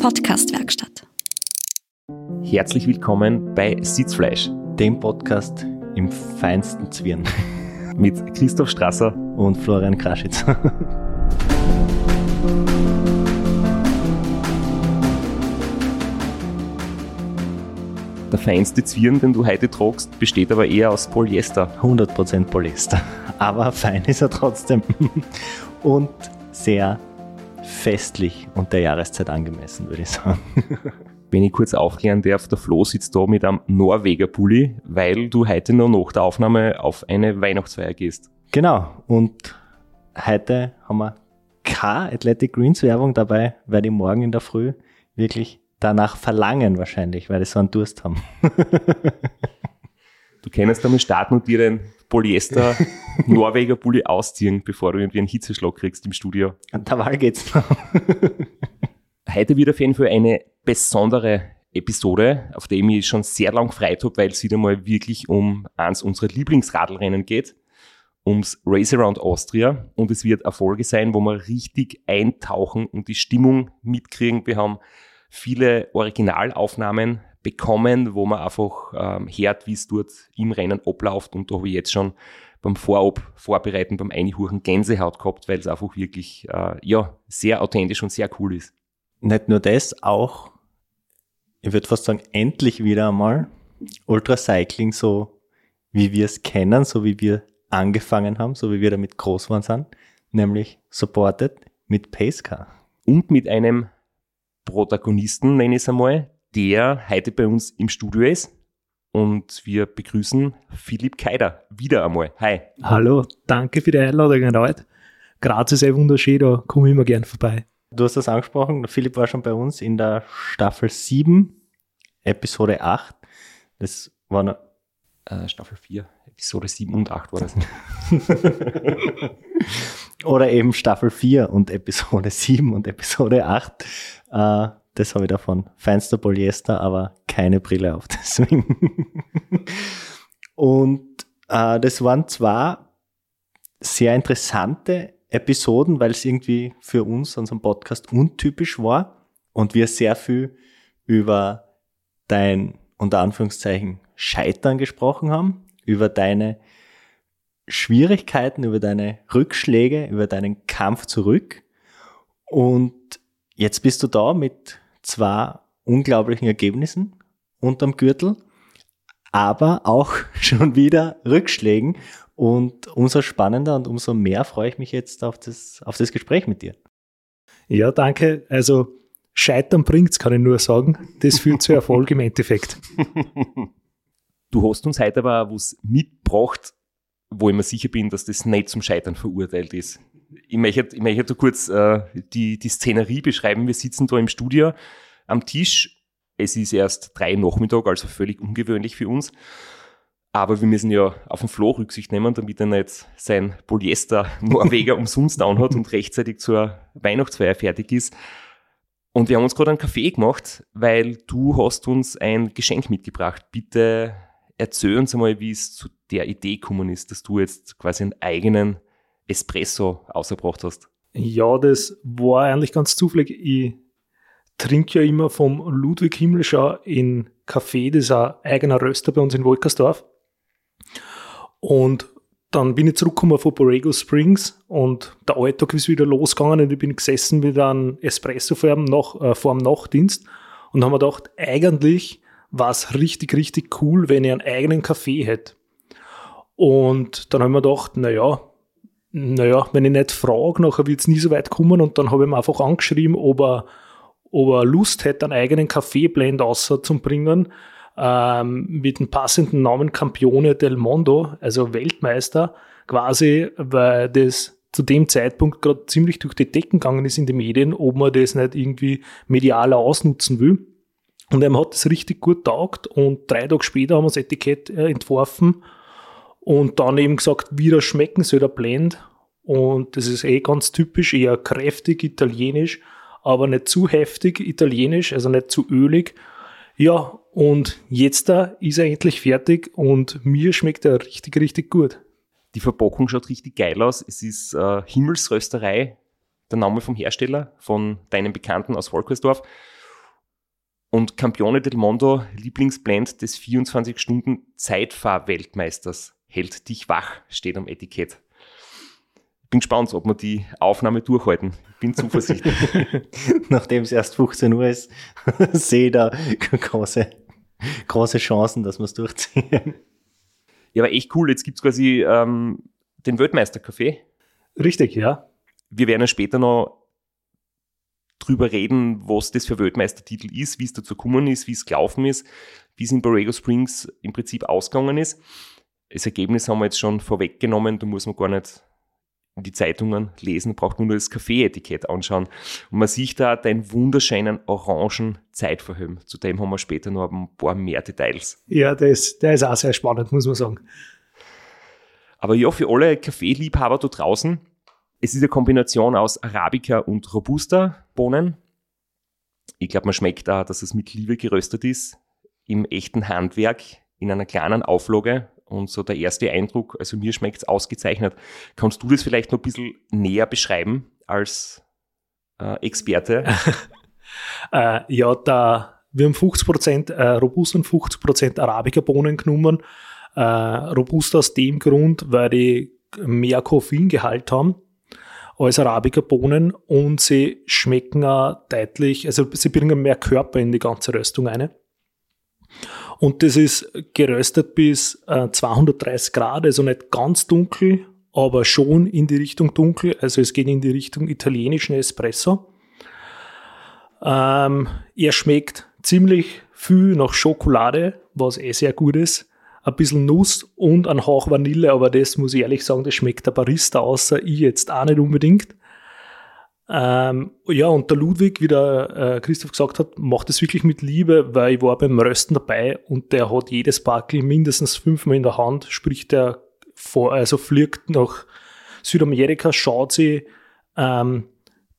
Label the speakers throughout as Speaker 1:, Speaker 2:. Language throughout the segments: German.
Speaker 1: Podcastwerkstatt.
Speaker 2: Herzlich willkommen bei Sitzfleisch,
Speaker 3: dem Podcast im feinsten Zwirn.
Speaker 2: Mit Christoph Strasser
Speaker 3: und Florian Kraschitz.
Speaker 2: Der feinste Zwirn, den du heute tragst, besteht aber eher aus Polyester.
Speaker 3: 100% Polyester. Aber fein ist er trotzdem. Und sehr festlich und der Jahreszeit angemessen, würde ich sagen.
Speaker 2: Wenn ich kurz aufklären darf, der Flo sitzt da mit einem Norweger Pulli, weil du heute noch nach der Aufnahme auf eine Weihnachtsfeier gehst.
Speaker 3: Genau. Und heute haben wir keine Athletic Greens Werbung dabei, weil die morgen in der Früh wirklich danach verlangen wahrscheinlich, weil die so einen Durst haben.
Speaker 2: du kennst damit starten und dir den Polyester Norweger Pulli ausziehen, bevor du irgendwie einen Hitzeschlag kriegst im Studio.
Speaker 3: An der Wahl geht's noch.
Speaker 2: Heute wieder auf jeden Fall eine besondere Episode, auf der ich mich schon sehr lang gefreut habe, weil es wieder mal wirklich um eins unserer Lieblingsradlrennen geht, ums Race Around Austria. Und es wird eine Folge sein, wo wir richtig eintauchen und die Stimmung mitkriegen. Wir haben viele Originalaufnahmen bekommen, wo man einfach ähm, hört, wie es dort im Rennen abläuft. Und da habe ich jetzt schon beim Vorab vorbereiten, beim Einhuchen Gänsehaut gehabt, weil es einfach wirklich äh, ja, sehr authentisch und sehr cool ist.
Speaker 3: Nicht nur das, auch, ich würde fast sagen, endlich wieder einmal Ultracycling, so wie wir es kennen, so wie wir angefangen haben, so wie wir damit groß geworden sind, nämlich supported mit Pacecar.
Speaker 2: Und mit einem Protagonisten, nenne ich es einmal, der heute bei uns im Studio ist. Und wir begrüßen Philipp Keider wieder einmal. Hi.
Speaker 4: Hallo, danke für die Einladung erneut. Graz ist eh wunderschön, da komme ich immer gern vorbei.
Speaker 3: Du hast das angesprochen, Philipp war schon bei uns in der Staffel 7, Episode 8. Das war noch,
Speaker 2: äh, Staffel 4, Episode 7 und 8 war das.
Speaker 3: Oder eben Staffel 4 und Episode 7 und Episode 8. Äh, das habe ich davon. Feinster Polyester, aber keine Brille auf, deswegen. und äh, das waren zwar sehr interessante Episoden, weil es irgendwie für uns, unseren Podcast, untypisch war und wir sehr viel über dein, unter Anführungszeichen, Scheitern gesprochen haben, über deine Schwierigkeiten, über deine Rückschläge, über deinen Kampf zurück. Und jetzt bist du da mit zwei unglaublichen Ergebnissen unterm Gürtel, aber auch schon wieder Rückschlägen. Und umso spannender und umso mehr freue ich mich jetzt auf das, auf das Gespräch mit dir.
Speaker 4: Ja, danke. Also Scheitern bringt's, kann ich nur sagen. Das führt zu Erfolg im Endeffekt.
Speaker 2: Du hast uns heute aber auch was mitgebracht, wo ich mir sicher bin, dass das nicht zum Scheitern verurteilt ist. Ich möchte, ich möchte kurz äh, die, die Szenerie beschreiben. Wir sitzen da im Studio am Tisch. Es ist erst drei Nachmittag, also völlig ungewöhnlich für uns. Aber wir müssen ja auf den Flo Rücksicht nehmen, damit er nicht sein Polyester-Norweger umsonst down hat und rechtzeitig zur Weihnachtsfeier fertig ist. Und wir haben uns gerade einen Kaffee gemacht, weil du hast uns ein Geschenk mitgebracht. Bitte erzähl uns einmal, wie es zu der Idee gekommen ist, dass du jetzt quasi einen eigenen Espresso ausgebracht hast.
Speaker 4: Ja, das war eigentlich ganz zufällig. Ich trinke ja immer vom Ludwig Himmlischer in Kaffee, das ist ein eigener Röster bei uns in Wolkersdorf. Und dann bin ich zurückgekommen von Borrego Springs und der Alltag ist wieder losgegangen und ich bin gesessen mit einem Espresso vor dem, Nach äh, vor dem Nachtdienst und haben mir gedacht, eigentlich war es richtig, richtig cool, wenn ich einen eigenen Kaffee hätte. Und dann haben wir gedacht, naja, naja, wenn ich nicht frage, nachher wird es nie so weit kommen und dann habe ich ihm einfach angeschrieben, ob er, ob er Lust hätte, einen eigenen Kaffeeblend auszubringen ähm, mit dem passenden Namen Campione del Mondo, also Weltmeister, quasi, weil das zu dem Zeitpunkt gerade ziemlich durch die Decken gegangen ist in den Medien, ob man das nicht irgendwie medialer ausnutzen will. Und er hat das richtig gut taugt und drei Tage später haben wir das Etikett äh, entworfen und dann eben gesagt, wie das schmecken soll der Blend. Und das ist eh ganz typisch, eher kräftig italienisch, aber nicht zu heftig italienisch, also nicht zu ölig. Ja, und jetzt da ist er endlich fertig und mir schmeckt er richtig, richtig gut.
Speaker 2: Die Verpackung schaut richtig geil aus. Es ist äh, Himmelsrösterei, der Name vom Hersteller, von deinem Bekannten aus Volkersdorf. Und Campione del Mondo, Lieblingsblend des 24-Stunden-Zeitfahr-Weltmeisters, hält dich wach, steht am Etikett. Bin gespannt, ob wir die Aufnahme durchhalten. Bin zuversichtlich.
Speaker 3: Nachdem es erst 15 Uhr ist, sehe ich da große, große Chancen, dass wir es durchziehen.
Speaker 2: Ja, aber echt cool. Jetzt gibt es quasi ähm, den Weltmeisterkaffee.
Speaker 4: Richtig, ja.
Speaker 2: Wir werden ja später noch drüber reden, was das für Weltmeistertitel ist, wie es dazu gekommen ist, wie es gelaufen ist, wie es in Borrego Springs im Prinzip ausgegangen ist. Das Ergebnis haben wir jetzt schon vorweggenommen, da muss man gar nicht in die Zeitungen lesen, braucht nur das Kaffeeetikett anschauen. Und man sieht da den wunderschönen orangen Zeitverhöhen. Zu dem haben wir später noch ein paar mehr Details.
Speaker 4: Ja, der ist, der ist auch sehr spannend, muss man sagen.
Speaker 2: Aber ja, für alle Kaffeeliebhaber da draußen, es ist eine Kombination aus Arabica und Robusta-Bohnen. Ich glaube, man schmeckt da, dass es mit Liebe geröstet ist, im echten Handwerk, in einer kleinen Auflage. Und so der erste Eindruck, also mir schmeckt es ausgezeichnet. Kannst du das vielleicht noch ein bisschen näher beschreiben als äh, Experte?
Speaker 4: äh, ja, da, wir haben 50% äh, Robusta und 50% Arabica-Bohnen genommen. Äh, Robusta aus dem Grund, weil die mehr Koffeingehalt haben als Arabica-Bohnen und sie schmecken auch deutlich, also sie bringen mehr Körper in die ganze Röstung ein. Und das ist geröstet bis äh, 230 Grad, also nicht ganz dunkel, aber schon in die Richtung dunkel. Also es geht in die Richtung italienischen Espresso. Ähm, er schmeckt ziemlich viel nach Schokolade, was eh sehr gut ist ein bisschen Nuss und ein Hauch Vanille, aber das muss ich ehrlich sagen, das schmeckt der Barista außer ich jetzt auch nicht unbedingt. Ähm, ja, und der Ludwig, wie der äh, Christoph gesagt hat, macht es wirklich mit Liebe, weil ich war beim Rösten dabei und der hat jedes Backel mindestens fünfmal in der Hand, sprich der vor, also fliegt nach Südamerika, schaut sich ähm,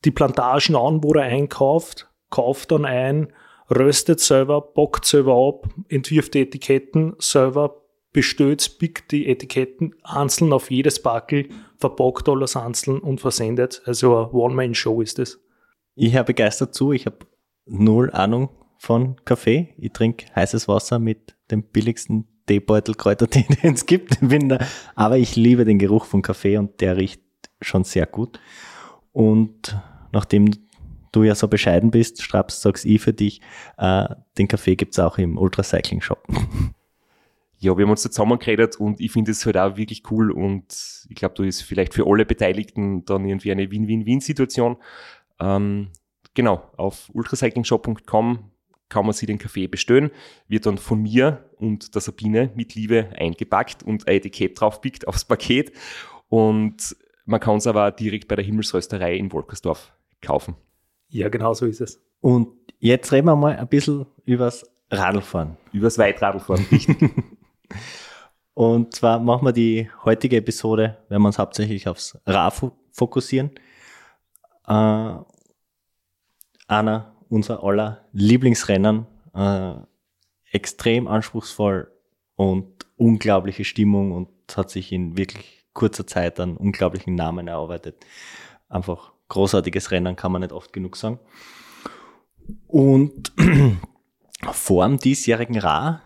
Speaker 4: die Plantagen an, wo er einkauft, kauft dann ein, röstet selber, bockt selber ab, entwirft die Etiketten selber, bestellt, pickt die Etiketten einzeln auf jedes Backel, verpackt alles einzeln und versendet. Also eine One-Man-Show ist das.
Speaker 3: Ich höre begeistert zu, ich habe null Ahnung von Kaffee. Ich trinke heißes Wasser mit dem billigsten Teebeutel Kräutertee, den es gibt. Da, aber ich liebe den Geruch von Kaffee und der riecht schon sehr gut. Und nachdem du ja so bescheiden bist, Straps, sag's ich für dich, äh, den Kaffee gibt's auch im Ultracycling Shop.
Speaker 2: Ja, wir haben uns da zusammengeredet und ich finde es halt auch wirklich cool und ich glaube, da ist vielleicht für alle Beteiligten dann irgendwie eine Win-Win-Win-Situation. Ähm, genau, auf ultracyclingshop.com kann man sich den Kaffee bestellen, wird dann von mir und der Sabine mit Liebe eingepackt und ein Etikett draufpickt aufs Paket und man kann es aber direkt bei der Himmelsrösterei in Wolkersdorf kaufen.
Speaker 4: Ja, genau so ist es.
Speaker 3: Und jetzt reden wir mal ein bisschen übers Radlfahren.
Speaker 2: Übers Weitradlfahren, richtig.
Speaker 3: Und zwar machen wir die heutige Episode, wenn wir uns hauptsächlich aufs Rad fokussieren. Äh, einer unserer aller Lieblingsrennen, äh, extrem anspruchsvoll und unglaubliche Stimmung und hat sich in wirklich kurzer Zeit einen unglaublichen Namen erarbeitet. Einfach großartiges Rennen, kann man nicht oft genug sagen. Und vor dem diesjährigen Ra,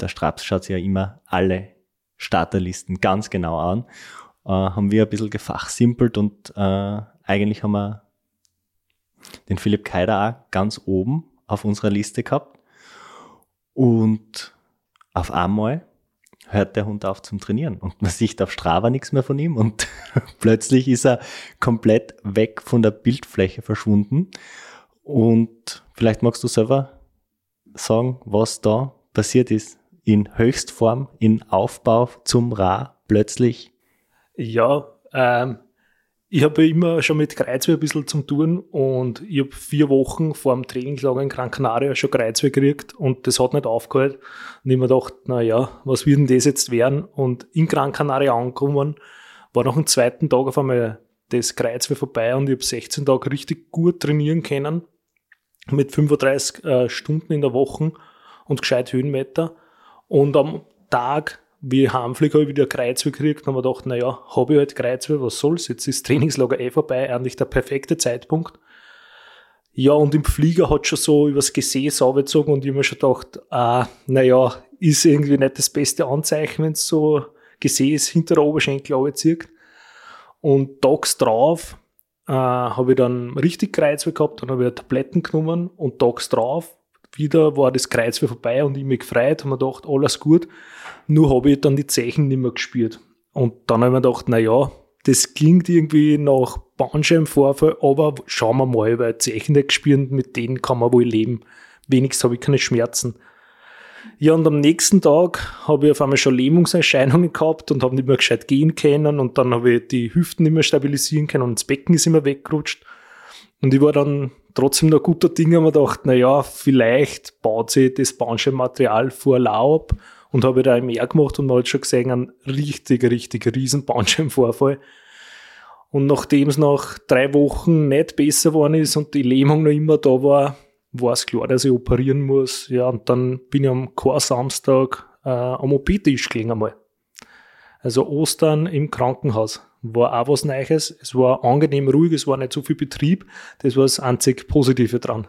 Speaker 3: der Straps schaut sich ja immer alle Starterlisten ganz genau an, äh, haben wir ein bisschen gefachsimpelt und äh, eigentlich haben wir den Philipp Keider auch ganz oben auf unserer Liste gehabt. Und auf einmal hört der Hund auf zum Trainieren und man sieht auf Strava nichts mehr von ihm und plötzlich ist er komplett weg von der Bildfläche verschwunden. Und vielleicht magst du selber sagen, was da passiert ist. In Höchstform, in Aufbau zum Ra plötzlich.
Speaker 4: Ja, ähm, ich habe immer schon mit Kreuzweh ein bisschen zum tun und ich habe vier Wochen vor dem Trainingslager in Gran Canaria schon Kreuzweh gekriegt und das hat nicht aufgehört. Und ich mir gedacht, na ja, was wird denn das jetzt werden? Und in Gran Canaria angekommen, war nach dem zweiten Tag auf einmal das Kreuzweh vorbei und ich habe 16 Tage richtig gut trainieren können mit 35 äh, Stunden in der Woche und gescheit Höhenmeter. Und am Tag wie Heimflieg habe ich wieder Kreuzweh gekriegt und habe gedacht, naja, habe ich halt Kreuzweh, was soll's, jetzt ist Trainingslager eh vorbei, eigentlich der perfekte Zeitpunkt. Ja, und im Flieger hat schon so übers Gesäß aufgezogen und ich habe mir schon gedacht, ah, naja, ist irgendwie nicht das beste Anzeichen, wenn es so Gesäß hinter der Oberschenkel runterzieht. Und tags drauf äh, habe ich dann richtig Kreuzweh gehabt, dann habe ich Tabletten genommen und tags drauf wieder war das Kreuzweh vorbei und ich mich gefreut, habe mir gedacht, alles gut. Nur habe ich dann die Zeichen nicht mehr gespürt. Und dann habe ich mir gedacht, na ja, das klingt irgendwie nach Bandscheibenvorfall, aber schauen wir mal, weil Zeichen nicht gespürt, mit denen kann man wohl leben. Wenigstens habe ich keine Schmerzen. Ja, und am nächsten Tag habe ich auf einmal schon Lähmungserscheinungen gehabt und habe nicht mehr gescheit gehen können und dann habe ich die Hüften nicht mehr stabilisieren können und das Becken ist immer weggerutscht. Und ich war dann trotzdem noch guter Dinge mir gedacht, na ja, vielleicht baut sich das Bandscheibenmaterial vor Laub und habe da mehr gemacht und man hat schon gesehen, einen richtig, richtig riesen Bandscheibenvorfall. Und nachdem es nach drei Wochen nicht besser geworden ist und die Lähmung noch immer da war, war es klar, dass ich operieren muss. Ja, und dann bin ich am Chor-Samstag äh, am OP-Tisch gelegen einmal. Also Ostern im Krankenhaus. War auch was Neues. Es war angenehm ruhig, es war nicht so viel Betrieb. Das war das einzig Positive dran.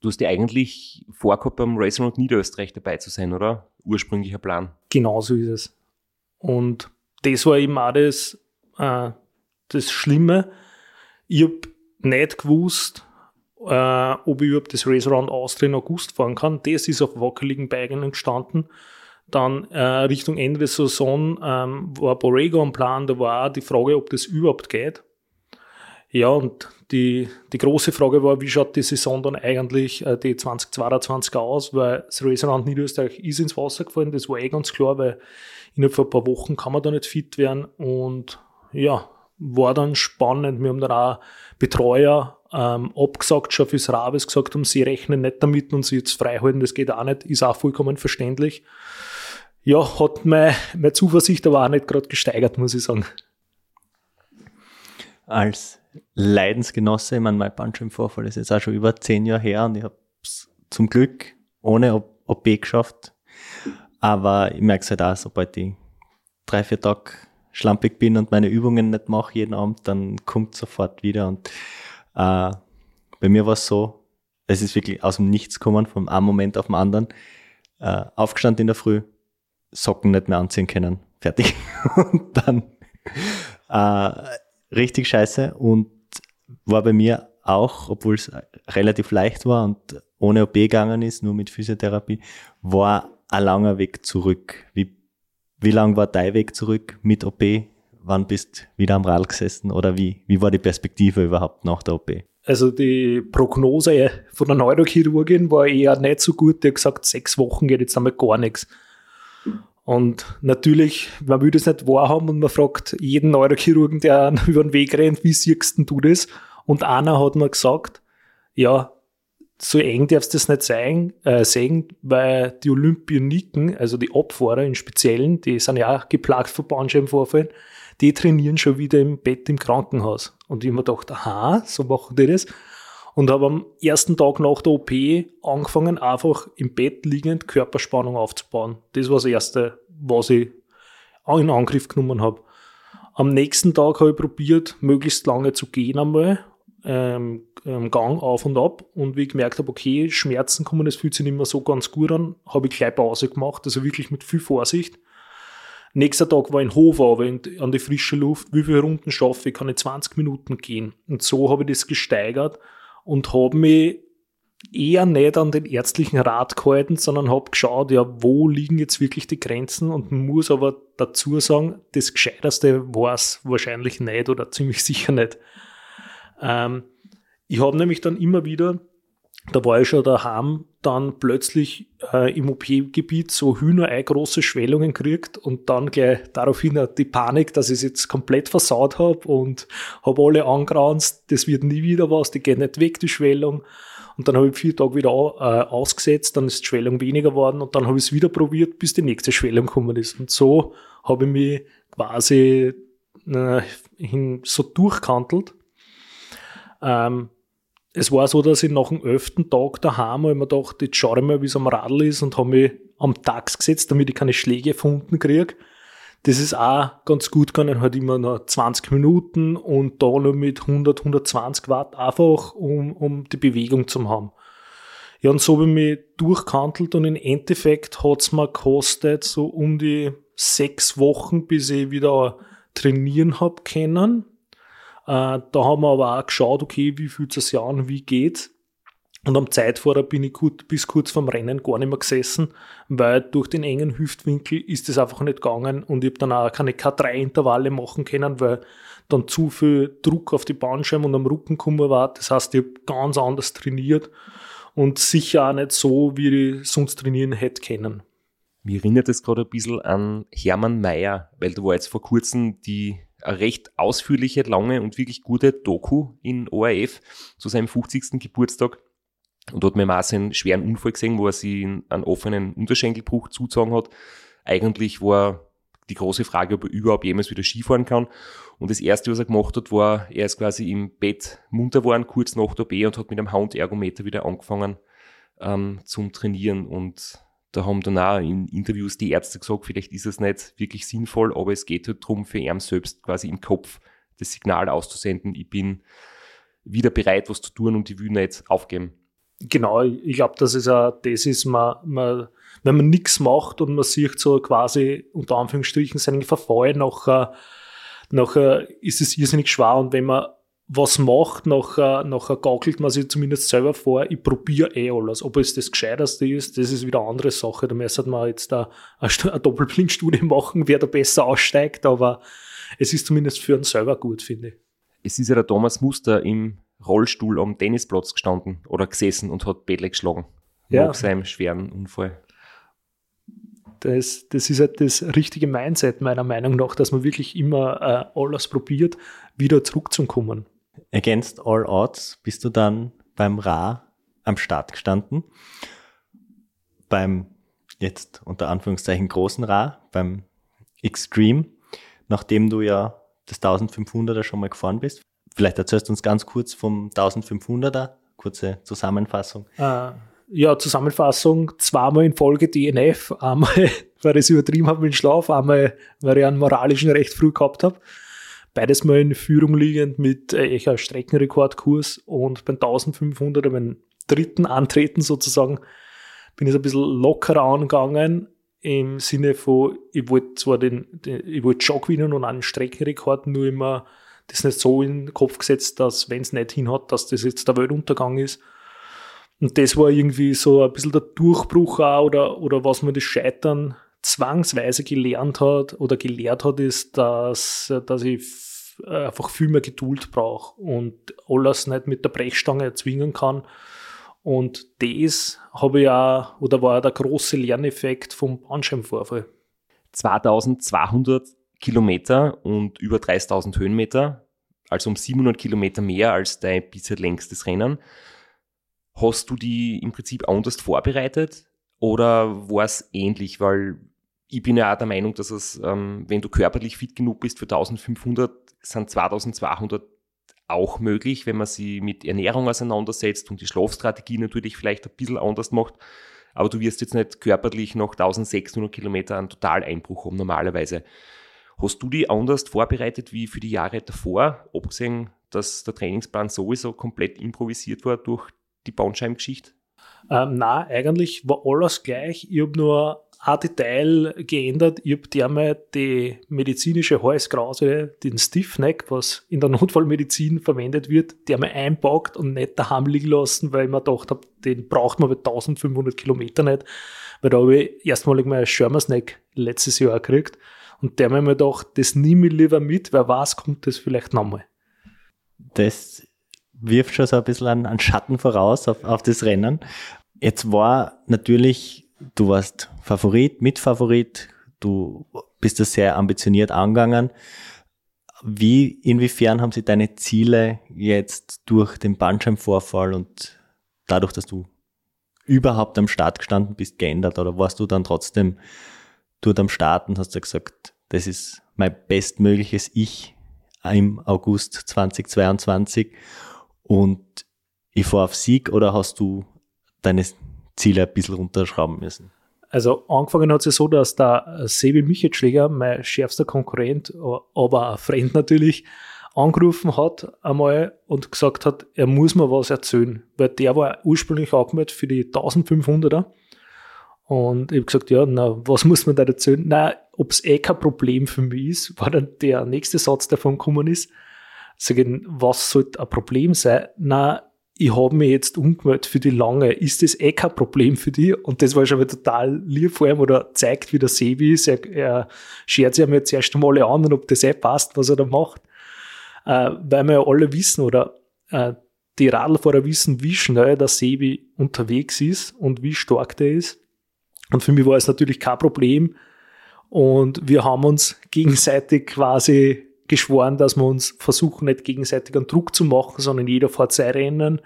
Speaker 2: Du hast dir eigentlich vorgehabt, beim Racing Road Niederösterreich dabei zu sein, oder? Ursprünglicher Plan.
Speaker 4: Genau so ist es. Und das war eben auch das, äh, das Schlimme. Ich habe nicht gewusst, äh, ob ich überhaupt das Race Around Austria in August fahren kann. Das ist auf wackeligen Beinen entstanden. Dann äh, Richtung Ende der Saison ähm, war Borrego am Plan, da war auch die Frage, ob das überhaupt geht. Ja, und die, die große Frage war, wie schaut die Saison dann eigentlich äh, die 2022 aus, weil das Around Niederösterreich ist ins Wasser gefallen, das war eh ganz klar, weil innerhalb von ein paar Wochen kann man da nicht fit werden und ja, war dann spannend. Wir haben dann auch Betreuer ähm, abgesagt, schon fürs Rabes gesagt haben, sie rechnen nicht damit und sie jetzt freihalten, das geht auch nicht, ist auch vollkommen verständlich. Ja, hat meine, meine Zuversicht aber auch nicht gerade gesteigert, muss ich sagen.
Speaker 3: Als Leidensgenosse, ich meine, mein Bandscheibenvorfall ist jetzt auch schon über zehn Jahre her und ich habe es zum Glück ohne OP geschafft. Aber ich merke es halt auch, sobald ich drei, vier Tage schlampig bin und meine Übungen nicht mache jeden Abend, dann kommt sofort wieder. Und äh, bei mir war es so, es ist wirklich aus dem Nichts gekommen, vom einen Moment auf den anderen. Äh, aufgestanden in der Früh, Socken nicht mehr anziehen können. Fertig. und dann äh, richtig scheiße und war bei mir auch, obwohl es relativ leicht war und ohne OP gegangen ist, nur mit Physiotherapie, war ein langer Weg zurück. Wie wie lang war dein Weg zurück mit OP? Wann bist du wieder am Rad gesessen oder wie, wie war die Perspektive überhaupt nach der OP?
Speaker 4: Also die Prognose von der Neurochirurgin war eher nicht so gut. Die hat gesagt, sechs Wochen geht jetzt einmal gar nichts. Und natürlich, man will das nicht wahrhaben und man fragt jeden Neurochirurgen, der über den Weg rennt, wie siehst du das? Und einer hat mir gesagt, ja, so eng darfst du das nicht sein, äh, sehen, weil die Olympioniken, also die Abfahrer im Speziellen, die sind ja auch geplagt von Bandscheibenvorfällen, die trainieren schon wieder im Bett im Krankenhaus. Und ich mir gedacht, aha, so machen die das. Und habe am ersten Tag nach der OP angefangen, einfach im Bett liegend Körperspannung aufzubauen. Das war das Erste, was ich in Angriff genommen habe. Am nächsten Tag habe ich probiert, möglichst lange zu gehen einmal ähm, Gang auf und ab. Und wie ich gemerkt habe, okay, Schmerzen kommen, das fühlt sich nicht mehr so ganz gut an, habe ich gleich Pause gemacht, also wirklich mit viel Vorsicht. Nächster Tag war in Hof an die frische Luft. Wie viele Runden schaffe ich? Kann ich 20 Minuten gehen? Und so habe ich das gesteigert und habe mich eher nicht an den ärztlichen Rat gehalten, sondern habe geschaut, ja, wo liegen jetzt wirklich die Grenzen und muss aber dazu sagen, das Gescheiterste war es wahrscheinlich nicht oder ziemlich sicher nicht. Ähm, ich habe nämlich dann immer wieder, da war ich schon daheim, dann plötzlich äh, im OP-Gebiet so Hühnerei große Schwellungen kriegt und dann gleich daraufhin die Panik, dass ich es jetzt komplett versaut habe und habe alle angranzt, das wird nie wieder was, die geht nicht weg, die Schwellung. Und dann habe ich vier Tage wieder äh, ausgesetzt, dann ist die Schwellung weniger geworden und dann habe ich es wieder probiert, bis die nächste Schwellung gekommen ist. Und so habe ich mich quasi äh, hin, so durchkantelt ähm, es war so, dass ich nach dem elften Tag daheim habe mir gedacht, jetzt schaue ich mal, wie es am Radl ist und habe mich am Tax gesetzt, damit ich keine Schläge von unten kriege. das ist auch ganz gut gegangen, halt immer noch 20 Minuten und da noch mit 100, 120 Watt einfach, um, um die Bewegung zu haben. Ja, und so habe ich mich durchkantelt und im Endeffekt hat's mir gekostet so um die sechs Wochen, bis ich wieder trainieren hab können. Äh, da haben wir aber auch geschaut, okay, wie fühlt es sich an, wie geht's. Und am Zeitfahrer bin ich gut, bis kurz vorm Rennen gar nicht mehr gesessen, weil durch den engen Hüftwinkel ist es einfach nicht gegangen und ich habe dann auch keine K3-Intervalle machen können, weil dann zu viel Druck auf die Bandscheibe und am Rücken gekommen war. Das heißt, ich habe ganz anders trainiert und sicher auch nicht so, wie ich sonst trainieren hätte können.
Speaker 2: Mir erinnert es gerade ein bisschen an Hermann Mayer, weil da war jetzt vor kurzem die eine recht ausführliche, lange und wirklich gute Doku in ORF zu seinem 50. Geburtstag. Und dort hat man auch einen schweren Unfall gesehen, wo er sich einen offenen Unterschenkelbruch zugezogen hat. Eigentlich war die große Frage, ob er überhaupt jemals wieder Skifahren kann. Und das erste, was er gemacht hat, war, er ist quasi im Bett munter geworden, kurz nach der B und hat mit einem Hound-Ergometer wieder angefangen ähm, zum Trainieren. Und da haben dann auch in Interviews die Ärzte gesagt, vielleicht ist es nicht wirklich sinnvoll, aber es geht halt darum, für ihn selbst quasi im Kopf das Signal auszusenden, ich bin wieder bereit, was zu tun und ich will nicht aufgeben.
Speaker 4: Genau, ich glaube, das ist auch, das ist man, man wenn man nichts macht und man sieht so quasi unter Anführungsstrichen seinen Verfall, nachher, nachher ist es irrsinnig schwer und wenn man was macht, nachher, nachher gaukelt man sich zumindest selber vor, ich probiere eh alles. Ob es das Gescheiterste ist, das ist wieder eine andere Sache. Da müsste man jetzt da eine Doppelblindstudie machen, wer da besser aussteigt, aber es ist zumindest für einen selber gut, finde ich.
Speaker 2: Es ist ja der Thomas Muster im Rollstuhl am Tennisplatz gestanden oder gesessen und hat Bälle geschlagen. Ja. Nach seinem schweren Unfall.
Speaker 4: Das, das ist halt das richtige Mindset meiner Meinung nach, dass man wirklich immer äh, alles probiert, wieder zurückzukommen.
Speaker 3: Against all odds bist du dann beim Ra am Start gestanden. Beim jetzt unter Anführungszeichen großen Ra, beim Extreme, nachdem du ja das 1500er schon mal gefahren bist. Vielleicht erzählst du uns ganz kurz vom 1500er, kurze Zusammenfassung.
Speaker 4: Uh, ja, Zusammenfassung, zweimal in Folge DNF, einmal, weil ich es übertrieben habe mit dem Schlaf, einmal, weil ich einen moralischen recht früh gehabt habe. Beides mal in Führung liegend mit äh, Streckenrekordkurs und beim 1500er, beim dritten Antreten sozusagen, bin ich so ein bisschen lockerer angegangen, im Sinne von, ich wollte zwar den, den ich wollte schon gewinnen und einen Streckenrekord, nur immer das nicht so in den Kopf gesetzt, dass wenn es nicht hinhat, dass das jetzt der Weltuntergang ist. Und das war irgendwie so ein bisschen der Durchbruch auch, oder, oder was man das Scheitern zwangsweise gelernt hat oder gelehrt hat, ist, dass, dass ich einfach viel mehr Geduld brauche und alles nicht mit der Brechstange erzwingen kann. Und das habe ich oder war der große Lerneffekt vom Bandscheibenvorfall.
Speaker 2: 2200 Kilometer und über 30.000 Höhenmeter, also um 700 Kilometer mehr als dein bisher längstes Rennen. Hast du die im Prinzip anders vorbereitet oder war es ähnlich? Weil ich bin ja auch der Meinung, dass es, ähm, wenn du körperlich fit genug bist für 1500, sind 2200 auch möglich, wenn man sie mit Ernährung auseinandersetzt und die Schlafstrategie natürlich vielleicht ein bisschen anders macht. Aber du wirst jetzt nicht körperlich noch 1600 Kilometer einen Totaleinbruch haben, normalerweise. Hast du die anders vorbereitet wie für die Jahre davor, abgesehen, dass der Trainingsplan sowieso komplett improvisiert war durch die Bandscheibengeschichte?
Speaker 4: Ähm, na, eigentlich war alles gleich. Ich habe nur ein Detail geändert. Ich habe einmal die medizinische Halskrause, den Stiffneck, was in der Notfallmedizin verwendet wird, die einmal einpackt und nicht daheim liegen lassen, weil ich mir gedacht habe, den braucht man bei 1500 Kilometern nicht. Weil da habe ich erstmalig mal ein Schirmersneck letztes Jahr gekriegt. Und der habe ich mir gedacht, das nehme ich lieber mit, wer weiß, kommt das vielleicht nochmal.
Speaker 3: Das wirft schon so ein bisschen einen, einen Schatten voraus auf, auf das Rennen. Jetzt war natürlich du warst Favorit, Mitfavorit, du bist das sehr ambitioniert angegangen. Wie, inwiefern haben sich deine Ziele jetzt durch den Bandscheibenvorfall und dadurch, dass du überhaupt am Start gestanden bist, geändert? Oder warst du dann trotzdem dort am Start und hast du gesagt, das ist mein bestmögliches Ich im August 2022 und ich fahre auf Sieg oder hast du deine Ziele ein bisschen runterschrauben müssen?
Speaker 4: Also angefangen hat es so, dass der Sebi Michetschläger, mein schärfster Konkurrent, aber ein Freund natürlich, angerufen hat einmal und gesagt hat, er muss mir was erzählen, weil der war ursprünglich angemeldet für die 1500er. Und ich habe gesagt, ja, na, was muss man da erzählen? Na, ob es eh kein Problem für mich ist, war dann der nächste Satz, der von gekommen ist. Sagen, was sollte ein Problem sein? Na, ich habe mich jetzt umgemeldet für die lange. Ist das eh kein Problem für dich? Und das war schon mal total lieb vor ihm oder zeigt, wie der Sebi ist. Er, er schert sich einmal zuerst einmal an, und ob das eh passt, was er da macht äh, weil wir ja alle wissen oder äh, die Radlfahrer wissen, wie schnell der Sebi unterwegs ist und wie stark der ist. Und für mich war es natürlich kein Problem. Und wir haben uns gegenseitig quasi geschworen, dass wir uns versuchen, nicht gegenseitig einen Druck zu machen, sondern jeder fährt sein Rennen